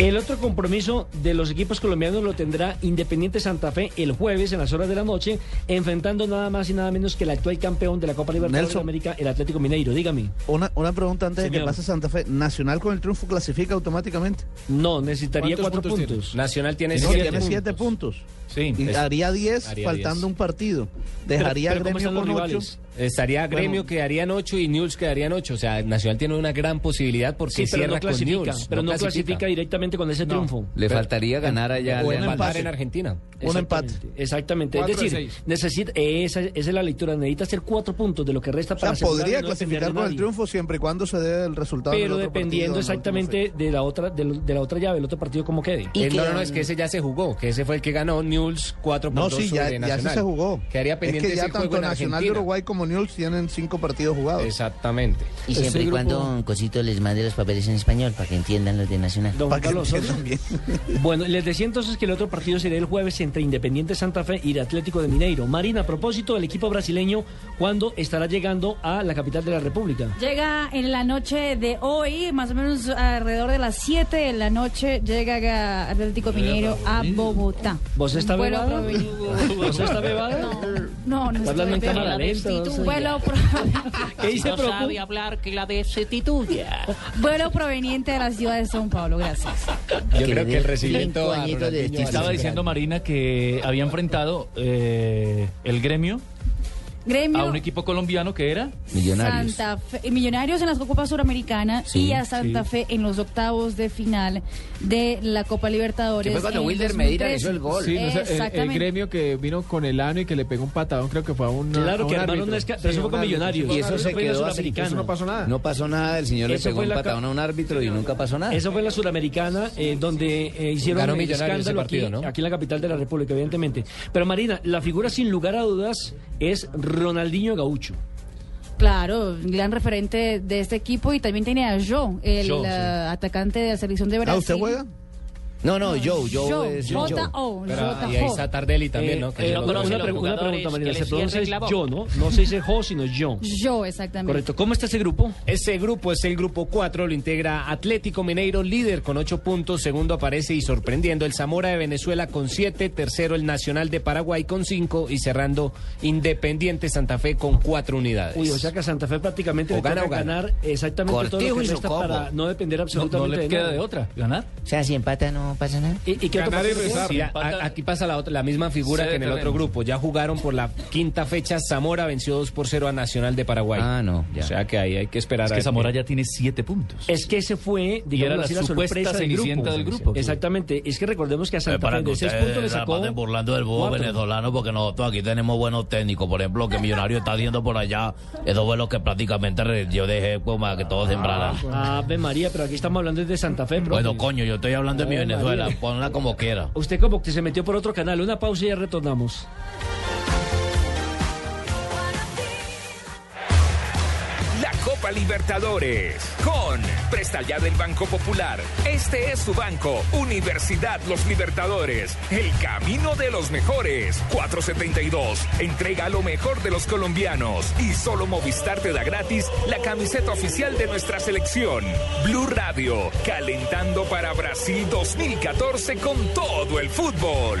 El otro compromiso de los equipos colombianos lo tendrá Independiente Santa Fe el jueves en las horas de la noche, enfrentando nada más y nada menos que el actual campeón de la Copa Libertadores Nelson. de América, el Atlético Mineiro. Dígame. Una, una pregunta antes de que pase Santa Fe. ¿Nacional con el triunfo clasifica automáticamente? No, necesitaría ¿Cuántos cuatro puntos puntos. Nacional tiene No, siete tiene puntos. siete puntos. Sí. Y es- haría 10 haría faltando 10. un partido. Dejaría Pero- pero ¿cómo Gremio con 8. Estaría Bueno. Gremio quedarían 8 y News quedarían 8. O sea, Nacional tiene una gran posibilidad porque Sí, cierra no clasifica, con News. pero no clasifica directamente con ese triunfo. Le faltaría ganar allá. O al- empatar en Argentina. Un empate. Exactamente. Es decir, necesita, esa, esa es la lectura. Necesita hacer cuatro puntos de lo que resta O sea, para podría clasificar con el triunfo siempre y cuando se dé el resultado. Pero del otro dependiendo partido en exactamente de la otra de, lo- de la otra llave, el otro partido como quede. Eh, no, no, no, es que ese ya se jugó, que ese fue el que ganó News 4 por No, 2 sí, ya, sobre ya se jugó. Quedaría es pendiente que ya ese juego tanto en Nacional de Argentina. Uruguay como News tienen cinco partidos jugados. Exactamente. Y siempre y cuando Cosito les mande los papeles en español para que entiendan los de Nacional. Don Carlos Osorio. Bueno, les decía entonces que el otro partido sería el jueves entre Independiente Santa Fe y el Atlético de Mineiro. Marina, a propósito del equipo brasileño, ¿cuándo estará llegando a la capital de la República? Llega en la noche de hoy, más o menos alrededor de las 7 de la noche, llega Atlético Mineiro a Bogotá. ¿Vos está bebada? ¿Vos está bebada? No, no ¿Está hablando en cámara lenta? Sé. Vuelo, pro- ¿Qué dice no Procu? sabe hablar que la destituya. vuelo proveniente de la ciudad de São Paulo, gracias. Yo creo que el recibimiento Estaba diciendo Marina que había enfrentado eh, el gremio Gremio. a un equipo colombiano que era Santa Fe, Millonarios en la Copa Suramericana Sí, y a Santa sí. Fe en los octavos de final de la Copa Libertadores. Que fue cuando Wilder Medina 2013. hizo el gol. Sí, no el- gremio que vino con el ano y que le pegó un patadón, creo que fue a un. Claro a que un que- pero eso a fue un con. Millonarios. Y eso Eso se fue en la quedó así. Eso no pasó nada. No pasó nada, el señor le pegó un patadón a un árbitro y nunca pasó nada. Eso fue en la Suramericana, eh, donde eh, hicieron Millonarios ese escándalo partido, aquí, ¿no? aquí en la capital de la República, evidentemente. Pero Marina, la figura sin lugar a dudas es Ronaldinho Gaucho. Claro, gran referente de este equipo y también tiene a Joe, el Joe, sí. eh, atacante de la selección de Brasil. ¿Ah, usted juega? No, no, Joe, Joe, Joe, es Joe. J.O., y ahí está Tardelli también, ¿no? Que Eh, una, pregunta, Marina. Se pronuncia yo, ¿no? No se dice Jo, sino yo. Joe, exactamente. Correcto. ¿Cómo está ese grupo? Ese grupo es el grupo 4, lo integra Atlético Mineiro, líder con 8 puntos, segundo aparece y sorprendiendo el Zamora de Venezuela con 7, tercero el Nacional de Paraguay con 5 y cerrando Independiente Santa Fe con 4 unidades. Uy, o sea que Santa Fe prácticamente O le gana toca o gana. ganar exactamente todo Cortijo lo que combo. para no depender no, absolutamente no le de queda nada. de otra ganar O sea, si empata no pasa nada. ¿Y, y qué otro Ganar y rezar. Sí, a- aquí pasa la, otra, la misma figura Sí, que en el otro grupo. Ya jugaron por la quinta fecha. Zamora venció 2 por 0 a Nacional de Paraguay. Ah, no, ya. O sea que ahí hay que esperar es a que Zamora ya tiene siete puntos Es que ese fue, digamos era la así, la supuesta sorpresa del grupo. del grupo. Exactamente. Es que recordemos que a Santa Fe que de seis ustedes puntos le sacó burlando del búho cuatro. venezolano porque nosotros aquí tenemos buenos técnicos. Por ejemplo, que Millonario está haciendo por allá. Eso fue lo que prácticamente yo dejé como a que todos sembraran. Ave María, pero aquí estamos hablando de Santa Fe. Bueno, coño, yo estoy hablando de mi Venezuela. Ponla como quiera. Usted como que se metió por otro canal. Una pausa y ya retornamos. Libertadores con Presta Ya del Banco Popular. Este es su banco, Universidad Los Libertadores. El camino de los mejores. 472. Entrega lo mejor de los colombianos. Y solo Movistar te da gratis la camiseta oficial de nuestra selección. Blue Radio, calentando para Brasil 2014 con todo el fútbol.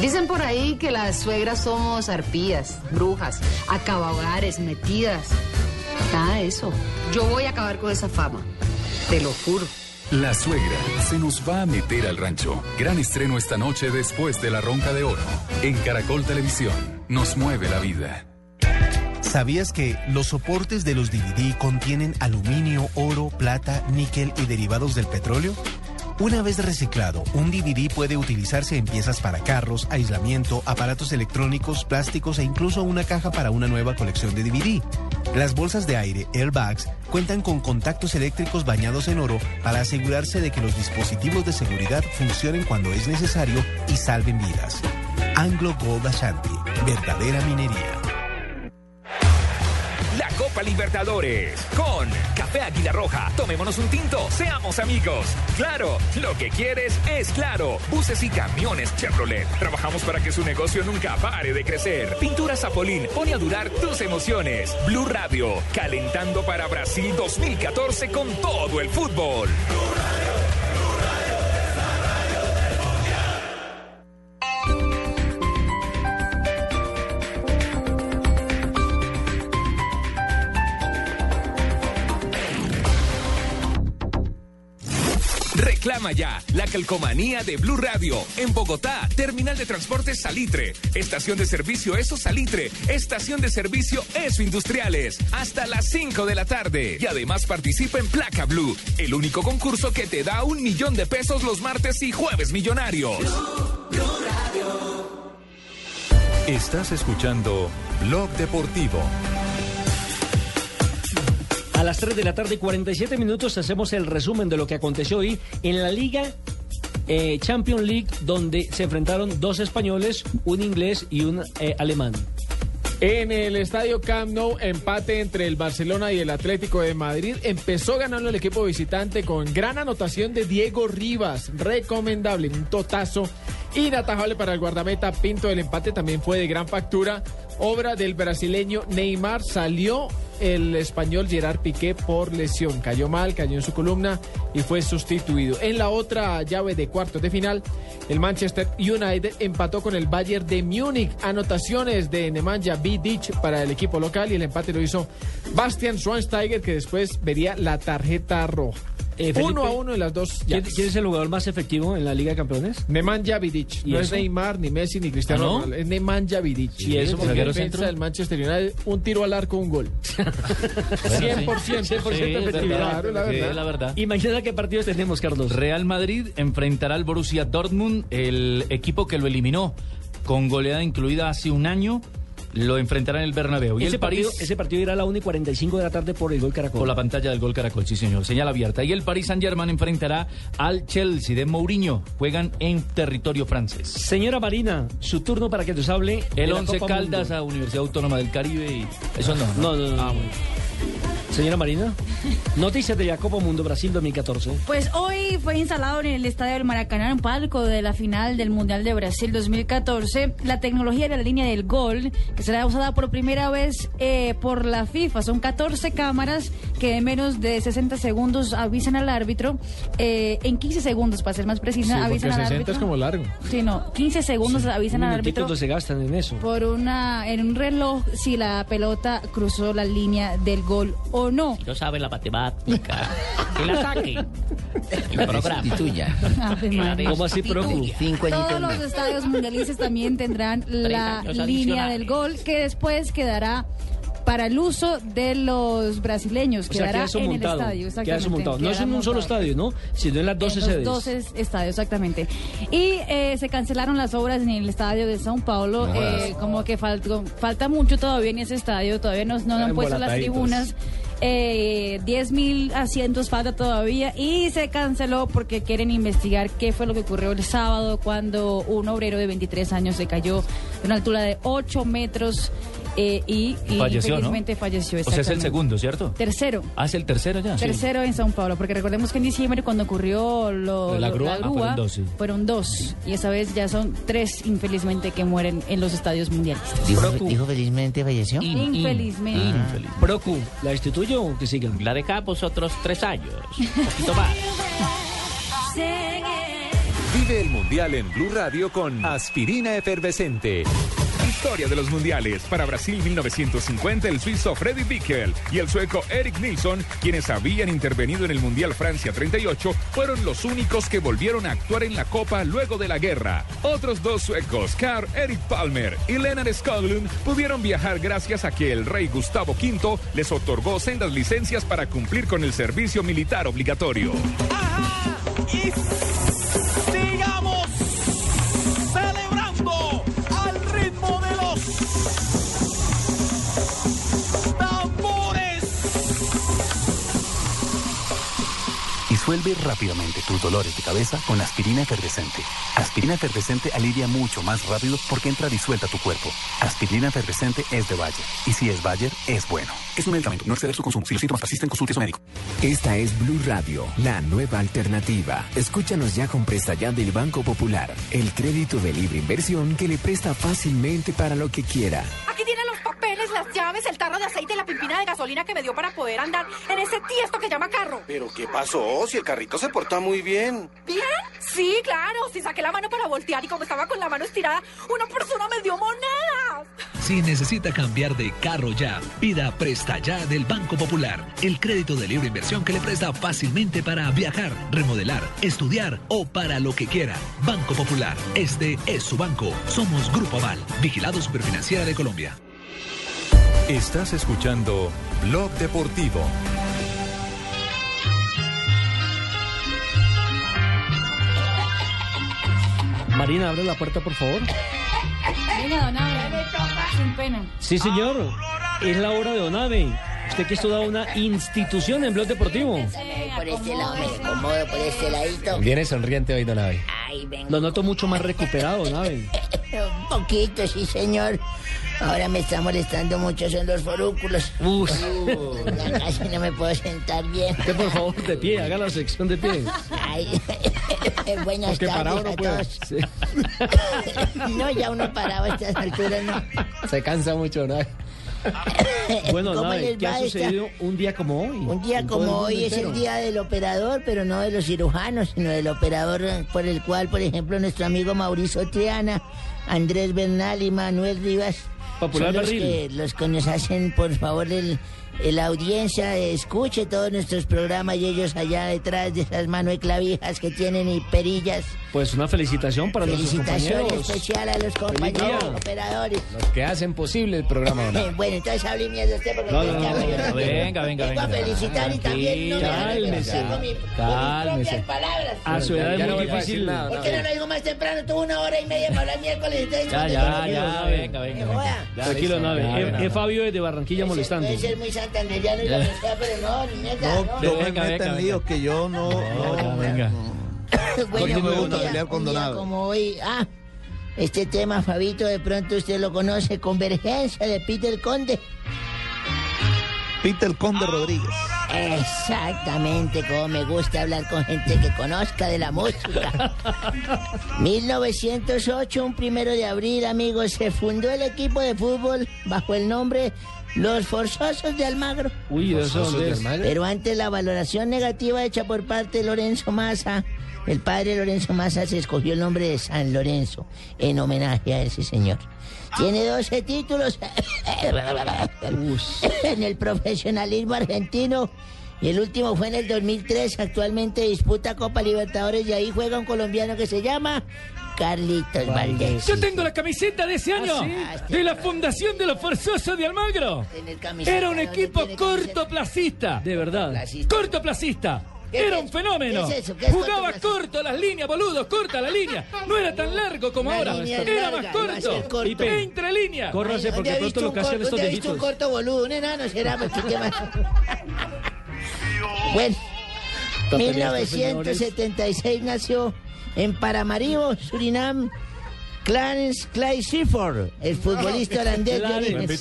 Dicen por ahí que las suegras somos arpías, brujas, acabahogares, metidas. Nada de eso. Yo voy a acabar con esa fama. Te lo juro. La suegra se nos va a meter al rancho. Gran estreno esta noche después de La Ronca de Oro. En Caracol Televisión. Nos mueve la vida. ¿Sabías que los soportes de los DVD contienen aluminio, oro, plata, níquel y derivados del petróleo? Una vez reciclado, un DVD puede utilizarse en piezas para carros, aislamiento, aparatos electrónicos, plásticos e incluso una caja para una nueva colección de DVD. Las bolsas de aire, airbags, cuentan con contactos eléctricos bañados en oro para asegurarse de que los dispositivos de seguridad funcionen cuando es necesario y salven vidas. Anglo Gold Ashanti, verdadera minería. La Copa Libertadores con Café Águila Roja. Tomémonos un tinto, seamos amigos. Claro, lo que quieres es claro. Buses y camiones Chevrolet. Trabajamos para que su negocio nunca pare de crecer. Pintura Zapolín pone a durar tus emociones. Blue Radio, calentando para Brasil 2014 con todo el fútbol. Reclama la calcomanía de Blue Radio. En Bogotá, Terminal de Transportes Salitre. Estación de servicio Eso Salitre. Estación de servicio Eso Industriales. Hasta las 5 de la tarde. Y además participa en Placa Blue, el único concurso que te da un millón de pesos los martes y jueves millonarios. Estás escuchando Blog Deportivo. A las 3 de la tarde, 47 minutos, hacemos el resumen de lo que aconteció hoy en la Liga eh, Champions League, donde se enfrentaron dos españoles, un inglés y un eh, alemán. En el estadio Camp Nou, empate entre el Barcelona y el Atlético de Madrid. Empezó ganando el equipo visitante con gran anotación de Diego Rivas. Recomendable, un totazo inatajable para el guardameta. Pinto el empate también fue de gran factura. Obra del brasileño Neymar. Salió el español Gerard Piqué por lesión. Cayó mal, cayó en su columna y fue sustituido. En la otra llave de cuartos de final, el Manchester United empató con el Bayern de Múnich. Anotaciones de Nemanja Vidic para el equipo local y el empate lo hizo Bastian Schweinsteiger que después vería la tarjeta roja. Eh, Felipe, uno a uno en las dos. ¿Quién, quién es el jugador más efectivo en la Liga de Campeones? Nemanja Vidic. ¿Y No es? Neymar, ni Messi, ni Cristiano ¿Ah, no? Ronaldo. Es Nemanja Vidic. ¿Y eso, la defensa centro? del Manchester United. Un tiro al arco, un gol. 100%, 100% Sí, efectividad. verdad. Claro, la Sí, la verdad. Y mañana qué partidos tenemos, Carlos. Real Madrid enfrentará al Borussia Dortmund, el equipo que lo eliminó con goleada incluida hace un año. Lo enfrentará en el Bernabéu. Y Ese el París partido, ese partido irá a la 1 y 45 de la tarde por el gol Caracol. por la pantalla del gol Caracol, sí señor, señal abierta. Y el Paris Saint-Germain enfrentará al Chelsea de Mourinho. Juegan en territorio francés. Señora Marina, su turno para que nos hable. El la 11 Copa Caldas Mundo. a Universidad Autónoma del Caribe y eso no. No, no, no. Ah, bueno. Señora Marina, noticias de la Copa Mundo Brasil 2014. Pues hoy fue instalado en el Estadio del Maracaná, un palco de la final del Mundial de Brasil 2014, la tecnología de la línea del gol, que será usada por primera vez eh, por la FIFA. Son 14 cámaras que en menos de 60 segundos avisan al árbitro, eh, en 15 segundos, para ser más Sí, precisa, porque avisan al 60 árbitro. es como largo. Sí, no, 15 segundos avisan al árbitro Minuticos se gastan en eso. por una en un reloj si la pelota cruzó la línea del gol o no. No sabe la matemática. Que la saque. El programa. Sustituya. ¿Cómo así, profe? Cinco Todos los estadios mundialistas también tendrán la línea del gol que después quedará para el uso de los brasileños. O sea, quedará queda en montado. el estadio. Queda montado. No es en un solo estadio, ¿no? Sino en las 12 en los sedes. 12 estadios, exactamente. Y eh, se cancelaron las obras en el estadio de Sao Paulo. No eh, como que faltó- falta mucho todavía en ese estadio. Todavía no, no han puesto las tribunas. Eh, 10 mil asientos falta todavía y se canceló porque quieren investigar qué fue lo que ocurrió el sábado cuando un obrero de 23 años se cayó de una altura de 8 metros eh, y, y Falleció, ¿no? infelizmente falleció. O sea, es el segundo, ¿cierto? Tercero. Ah, es el tercero ya. sí. Tercero en Sao Paulo, porque recordemos que en diciembre cuando ocurrió lo, ¿La lo- grúa? Ah, fueron dos, sí. fueron dos. y esa vez ya son tres infelizmente que mueren en los estadios mundialistas. Dijo, dijo felizmente falleció. Infelizmente. Procu, ¿la destituyo o que sigan? La dejamos otros tres años. Un poquito más. Vive el Mundial en Blue Radio con Aspirina Efervescente. Historia de los mundiales. Para Brasil 1950, el suizo Freddy Bickel y el sueco Eric Nilsson, quienes habían intervenido en el Mundial Francia 38, fueron los únicos que volvieron a actuar en la Copa luego de la guerra. Otros dos suecos, Carl Eric Palmer y Lennart Skoglund, pudieron viajar gracias a que el rey Gustavo V les otorgó sendas licencias para cumplir con el servicio militar obligatorio. Y Disuelve rápidamente tus dolores de cabeza con aspirina efervescente. Aspirina efervescente alivia mucho más rápido porque entra disuelta a tu cuerpo. Aspirina efervescente es de Bayer. Y si es Bayer, es bueno. Es un medicamento, no exceder su consumo. Si los síntomas persisten, consulte a su médico. Esta es Blue Radio, la nueva alternativa. Escúchanos ya con Presta Ya del Banco Popular, el crédito de libre inversión que le presta fácilmente para lo que quiera. Aquí tienen los papeles, las llaves, el tarro de aceite y la pimpina de gasolina que me dio para poder andar en ese tiesto que llama carro. ¿Pero qué pasó? Si el carrito se porta muy bien. ¿Bien? Sí, claro. Si saqué la mano para voltear y como estaba con la mano estirada, una persona me dio monedas. Si necesita cambiar de carro ya, pida Presta Ya del Banco Popular, el crédito de libre inversión que le presta fácilmente para viajar, remodelar, estudiar o para lo que quiera. Banco Popular, este es su banco. Somos Grupo Aval, vigilado superfinanciera de Colombia. Estás escuchando Blog Deportivo. Marina, abre la puerta, por favor. Venga, don Abe, sin pena. Sí, señor. Es la hora de Donave. Usted que estudia una institución en Blog Deportivo. Por este lado me acomodo, por este ladito. Viene sonriente hoy, Don Abe. Ay, vengo. Lo noto mucho más recuperado, Donave. Un poquito, sí, señor. Ahora me está molestando mucho son los forúnculos. Uf. Uh, ya casi no me puedo sentar bien. Usted, por favor, de pie, haga la sección de pie. Ay, buenas Porque tardes no a puede. todos. Sí. No, ya uno parado a estas alturas, no. Se cansa mucho, Abe. Bueno, ¿Cómo Donave, les ¿qué ha esta- sucedido un día como hoy? Un día como hoy es entero. el día del operador, pero no de los cirujanos, sino del operador por el cual, por ejemplo, nuestro amigo Mauricio Triana, Andrés Bernal y Manuel Rivas Popular los Barril. que, los que nos hacen, por favor, el, la audiencia escuche todos nuestros programas y ellos allá detrás de esas manos de clavijas que tienen y perillas. Pues una felicitación para nuestros Felicitación compañeros. especial a los compañeros operadores. Los que hacen posible el programa, Don Abe. Bueno, entonces hable mierda usted porque No, no, no, no, no no, venga, venga, Vengo a venga. felicitar y también no Cálmese. Cálmese. palabras. A su edad Ya es no muy difícil. nada, ¿Por qué no lo digo más temprano? Tuve una hora y media para hablar miércoles y ustedes Ya, no ya, ya, venga, venga, venga. Tranquilo, Nave. Es- Fabio desde Barranquilla molestando. Puede ser muy santanderiano y lo que sea, pero no, ni mierda, No, no. no me Venga, venga, que yo no... no, venga. Bueno, no me un gusta día- pelear con un día Donado. como hoy, ah, este tema, Fabito, de pronto usted lo conoce, Convergencia de Peter Conde. Peter Conde Rodríguez. Exactamente, como me gusta hablar con gente que conozca de la música. 1908, un primero de abril, amigos, se fundó el equipo de fútbol bajo el nombre Los Forzosos de Almagro. Uy, ¿de eso dónde es? Pero ante la valoración negativa hecha por parte de Lorenzo Massa, el padre Lorenzo Massa se escogió el nombre de San Lorenzo en homenaje a ese señor. Tiene 12 títulos en el profesionalismo argentino y el último fue en el 2003. Actualmente disputa Copa Libertadores y ahí juega un colombiano que se llama Carlitos Valdés. Yo tengo la camiseta de ese año de la Fundación de los Forzosos de Almagro. Era un ¿dónde equipo cortoplacista. De verdad. Cortoplacista. ¿Qué Era un fenómeno. ¿Qué es eso? ¿Qué es Jugaba corto las líneas, boludo, corta la línea. No era tan largo como Una ahora. Era larga, más corto. corto. Pipe, Entre líneas. Córrase porque ¿dónde ha pronto visto lo corto- estos ¿Dónde ha visto un corto boludo? Un enano será, pues, ¿qué más? Bueno, Está peleando, 1976 nació en Paramaribo, Surinam, Clarence Clay Seaford, el futbolista holandés de Clarence.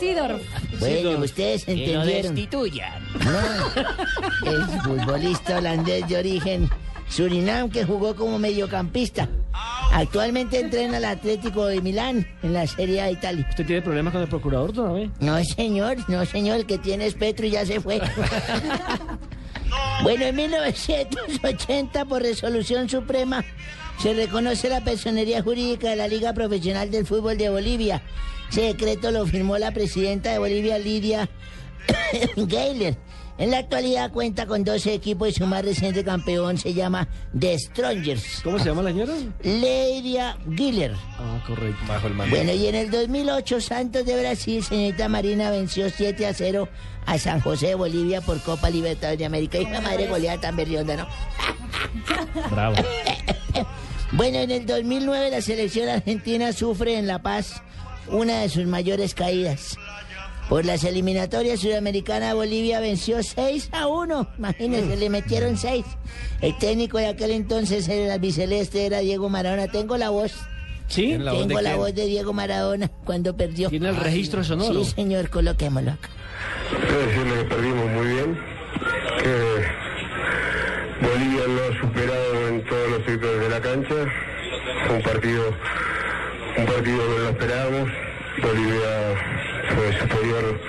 Sidor. Bueno, ustedes entendieron. No, el futbolista holandés de origen Surinam que jugó como mediocampista. Actualmente entrena al Atlético de Milán en la Serie A de Italia. ¿Usted tiene problemas con el procurador todavía? No, señor, no, señor, el que tiene es Petro y ya se fue. Bueno, en 1980, por resolución suprema, se reconoce la personería jurídica de la Liga Profesional del Fútbol de Bolivia. Ese decreto lo firmó la presidenta de Bolivia, Lidia Gayler. En la actualidad cuenta con 12 equipos y su más reciente campeón se llama The Strongers. ¿Cómo se llama la señora? Lidia Giller. Ah, correcto. Bajo el mando. Bueno, y en el 2008, Santos de Brasil, señorita Marina venció 7 a 0 a San José de Bolivia por Copa Libertadores de América. Y la madre goleada tan berrionda, ¿no? Bravo. Bueno, en el 2009 la selección argentina sufre en La Paz una de sus mayores caídas. Por las eliminatorias sudamericanas, Bolivia venció 6 a 1. Imagínense, le metieron 6. El técnico de aquel entonces era el albiceleste, era Diego Maradona. Tengo la voz. ¿Sí? ¿Tiene la voz Tengo la quién? voz de Diego Maradona cuando perdió. ¿Tiene el registro sonoro? Sí, señor, coloquémoslo acá. Quiero decirle que perdimos muy bien, que Bolivia lo ha superado en todos los sectores de la cancha. Fue un partido, un partido que no lo esperábamos. Bolivia fue superior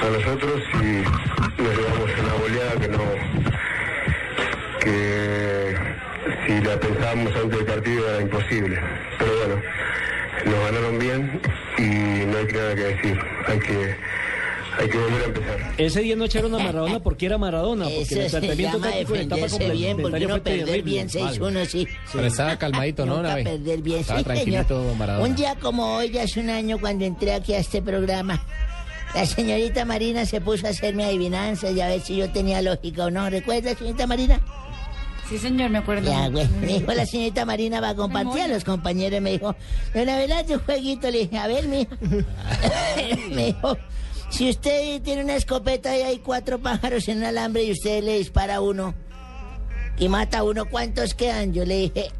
a nosotros y nos llevamos una goleada que no, que si la pensábamos antes del partido era imposible. Pero bueno, nos ganaron bien y no hay nada que decir. Hay que, hay que volver a empezar. Ese día no echaron a Maradona porque era Maradona, porque Eso el llama táctico en etapa bien, porque complementaria no fue perder bien 6-1, sí. Pero estaba calmadito, ¿no? Nunca perder bien, Estaba sí, tranquilito señor. Maradona. Un día como hoy, ya hace un año, cuando entré aquí a este programa, la señorita Marina se puso a hacerme adivinanzas y a ver si yo tenía lógica o no. ¿Recuerda, señorita Marina? Sí, señor, me acuerdo. Ya, güey. Me dijo la señorita Marina va a compartir a los compañeros. Me dijo, don Abelardo, un jueguito. Le dije, a ver, mija. me dijo, si usted tiene una escopeta y hay cuatro pájaros en un alambre y usted le dispara a uno y mata a uno, ¿cuántos quedan? Yo le dije,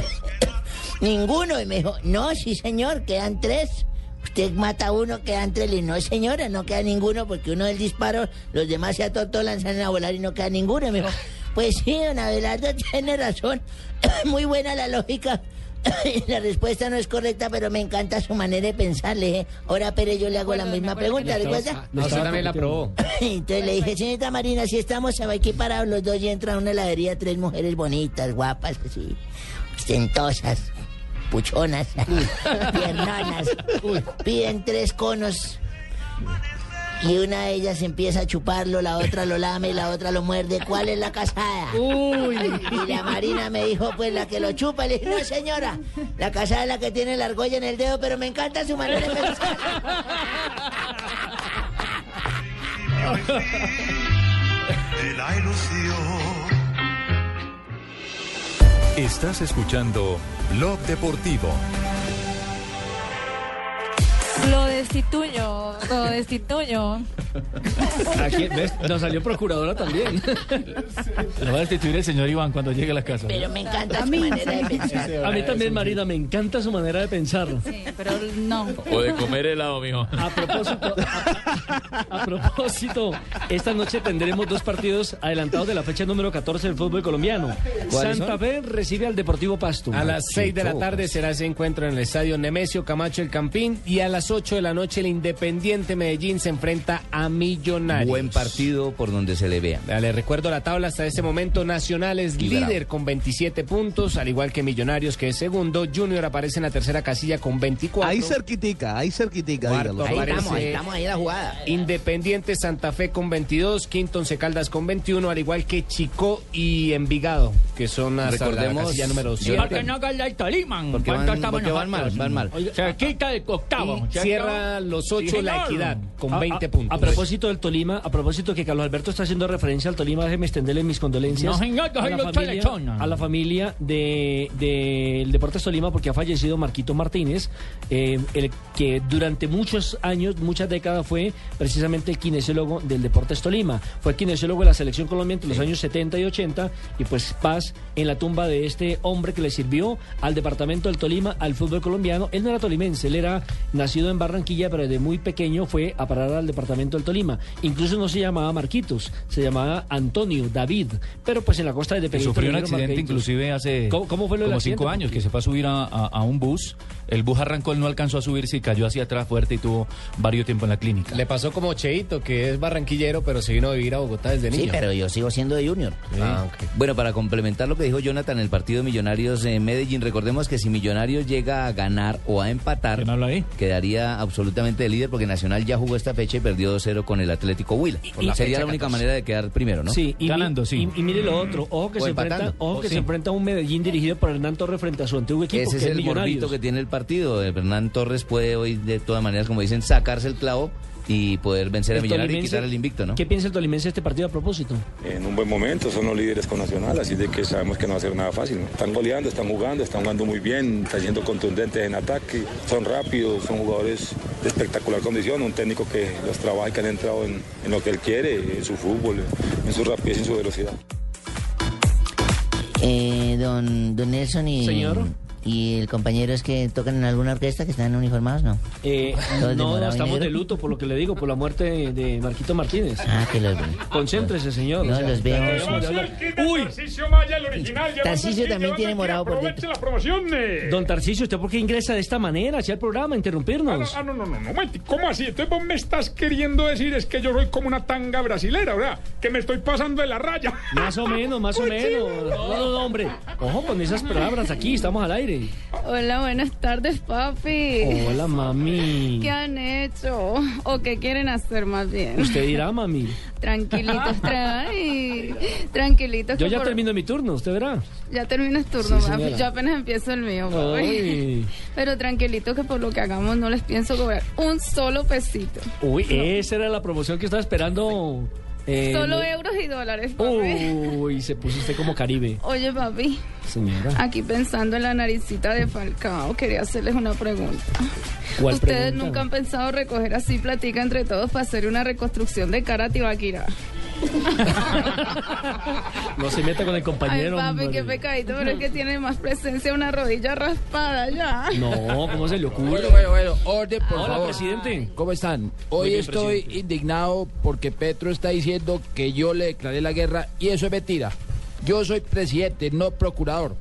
ninguno. Y me dijo, no, sí, señor, quedan tres. Usted mata a uno, quedan tres. Dije, no, señora, no queda ninguno porque uno del disparo, los demás se atotolan, salen a volar y no queda ninguno. Y me dijo, pues sí, don Abelardo tiene razón. Muy buena la lógica. La respuesta no es correcta, pero me encanta su manera de pensar. Le dije, ahora Pérez, yo le hago la misma pregunta, ¿recuerda? No, usted también la probó. Entonces le dije, señorita Marina, si estamos aquí parados los dos y entra a una heladería tres mujeres bonitas, guapas, así, ostentosas, puchonas, piernonas, piden tres conos y una de ellas empieza a chuparlo, la otra lo lame y la otra lo muerde. ¿Cuál es la casada? Y la Marina me dijo, pues la que lo chupa. Le dije, no señora, la casada es la que tiene la argolla en el dedo, pero me encanta su manera de pensar. de la ilusión. Estás escuchando Blog Deportivo. Lo destituyo, lo destituyo. Aquí, ¿ves? Nos salió procuradora también. Lo va a destituir el señor Iván cuando llegue a la casa. Pero me encanta su manera de pensar. A mí también, Marina, me encanta su manera de pensar. Sí, pero no. O de comer helado, mijo. A propósito, a, a propósito, esta noche tendremos dos partidos adelantados de la fecha número 14 del fútbol colombiano. ¿Cuáles Santa? Fe recibe al Deportivo Pasto. A las 6 de la tarde será ese encuentro en el estadio Nemesio Camacho El Campín y a las 8 de la noche el Independiente Medellín se enfrenta a Millonarios. Buen partido por donde se le vea. Le recuerdo la tabla hasta este momento. Nacional es Liderado. líder con 27 puntos, al igual que Millonarios que es segundo. Junior aparece en la tercera casilla con 24. Ahí cerquitica, ahí cerquitica, Cuarto. Ahí estamos, ahí estamos, ahí la jugada. Independiente Santa Fe con 22, Quinto Once Caldas con 21, al igual que Chico y Envigado, que son hasta la Recordemos, casilla número yo 7. Porque no gana el Tolima. Porque ¿Cuánto van- porque van mal, van mal. Se quita el octavo. Y ¿cierto? Cierra los Sí, 8 la equidad con A- 20 a- puntos. A propósito del Tolima, a propósito que Carlos Alberto está haciendo referencia al Tolima, déjeme extenderle mis condolencias No, señor, yo a, la familia, telechonas. a la familia de, del Deportes Tolima porque ha fallecido Marquito Martínez, eh, el que durante muchos años, muchas décadas fue precisamente el kinesiólogo del Deportes Tolima. Fue kinesiólogo de la selección colombiana entre los años 70 y 80 y pues paz en la tumba de este hombre que le sirvió al departamento del Tolima, al fútbol colombiano. Él no era tolimense, él era nacido en Barranquilla, pero desde muy pequeño fue a parar al departamento del Tolima. Incluso no se llamaba Marquitos, se llamaba Antonio David, pero pues en la costa de Depedito sufrió un accidente Marquitos. inclusive hace ¿Cómo, cómo fue lo del como cinco años, que se fue a subir a, a- a un bus. El bus arrancó, él no alcanzó a subirse y cayó hacia atrás fuerte y tuvo varios tiempo en la clínica. Le pasó como Cheito, que es barranquillero, pero se vino a vivir a Bogotá desde niño. Sí, pero yo sigo siendo de Junior. Ah. Bueno, para complementar lo que dijo Jonathan, el partido de Millonarios en Medellín, recordemos que si Millonarios llega a ganar o a empatar, quedaría absolutamente de líder porque Nacional ya jugó esta fecha y perdió 2-0 con el Atlético Huila. y- Sería la única 14. manera de quedar primero, ¿no? Sí, y mi- Y, y mire lo otro, ojo que, O se empatando. enfrenta, ojo O que sí. se enfrenta a un Medellín dirigido por Hernán Torres frente a su antiguo equipo, Ese que es el morbito que tiene el partido. Hernán Torres puede hoy, de todas maneras, como dicen, sacarse el clavo y poder vencer a Millonarios y quitar el invicto, ¿no? ¿Qué piensa el tolimense de este partido a propósito? en un buen momento, son los líderes con Nacional, así de que sabemos que no va a ser nada fácil. ¿no? Están goleando, están jugando, están jugando muy bien, están siendo contundentes en ataque, son rápidos, son jugadores de espectacular condición, un técnico que los trabaja y que han entrado en, en lo que él quiere, en su fútbol, en su rapidez y en su velocidad. Eh, don, don Nelson y... Señor. ¿Y el compañero es que tocan en alguna orquesta que están uniformados, no? Eh, no, estamos negro. de luto por lo que le digo, por la muerte de, Marquito Martínez. Ah, que los... Concéntrese, señor. No, los veo. Uy. Tarcisio Maya, el original. Tarcisio también tiene morado por dentro. la promoción. eh. Don Tarcisio, ¿usted por qué ingresa de esta manera hacia el programa, a interrumpirnos? Ah, no, no, no, no, ¿cómo así? Entonces vos me estás queriendo decir es que yo soy como una tanga brasilera, ¿verdad? Que me estoy pasando de la raya. Más o menos, más o menos. No, no, no, hombre. Ojo con esas palabras aquí, estamos al aire. Hola, buenas tardes, papi. Hola, mami. ¿Qué han hecho? ¿O qué quieren hacer más bien? Usted dirá, mami. Tranquilitos, tra- ay, tranquilitos. Yo ya por- termino mi turno, usted verá. Ya terminas turno, Sí, papi. Yo apenas empiezo el mío, papi. Ay. Pero tranquilito que por lo que hagamos no les pienso cobrar un solo pesito. Uy, esa era la promoción que estaba esperando. Eh, Solo euros y dólares, papi. Uy, se puso usted como Caribe, Oye, papi, señora. aquí pensando en la naricita de Falcao, quería hacerles una pregunta. ¿Cuál ¿Ustedes pregunta? nunca han pensado recoger así platica entre todos para hacer una reconstrucción de cara a? No se meta con el Ay, compañero. papi, hombre. qué pecadito, pero es que tiene más presencia una rodilla raspada ya. No, ¿cómo se le ocurre? Bueno, bueno, bueno, orden, por Hola, favor. presidente. ¿Cómo están? Hoy bien, estoy presidente. indignado porque Petro está diciendo que yo le declaré la guerra y eso es mentira. Yo soy presidente, no procurador.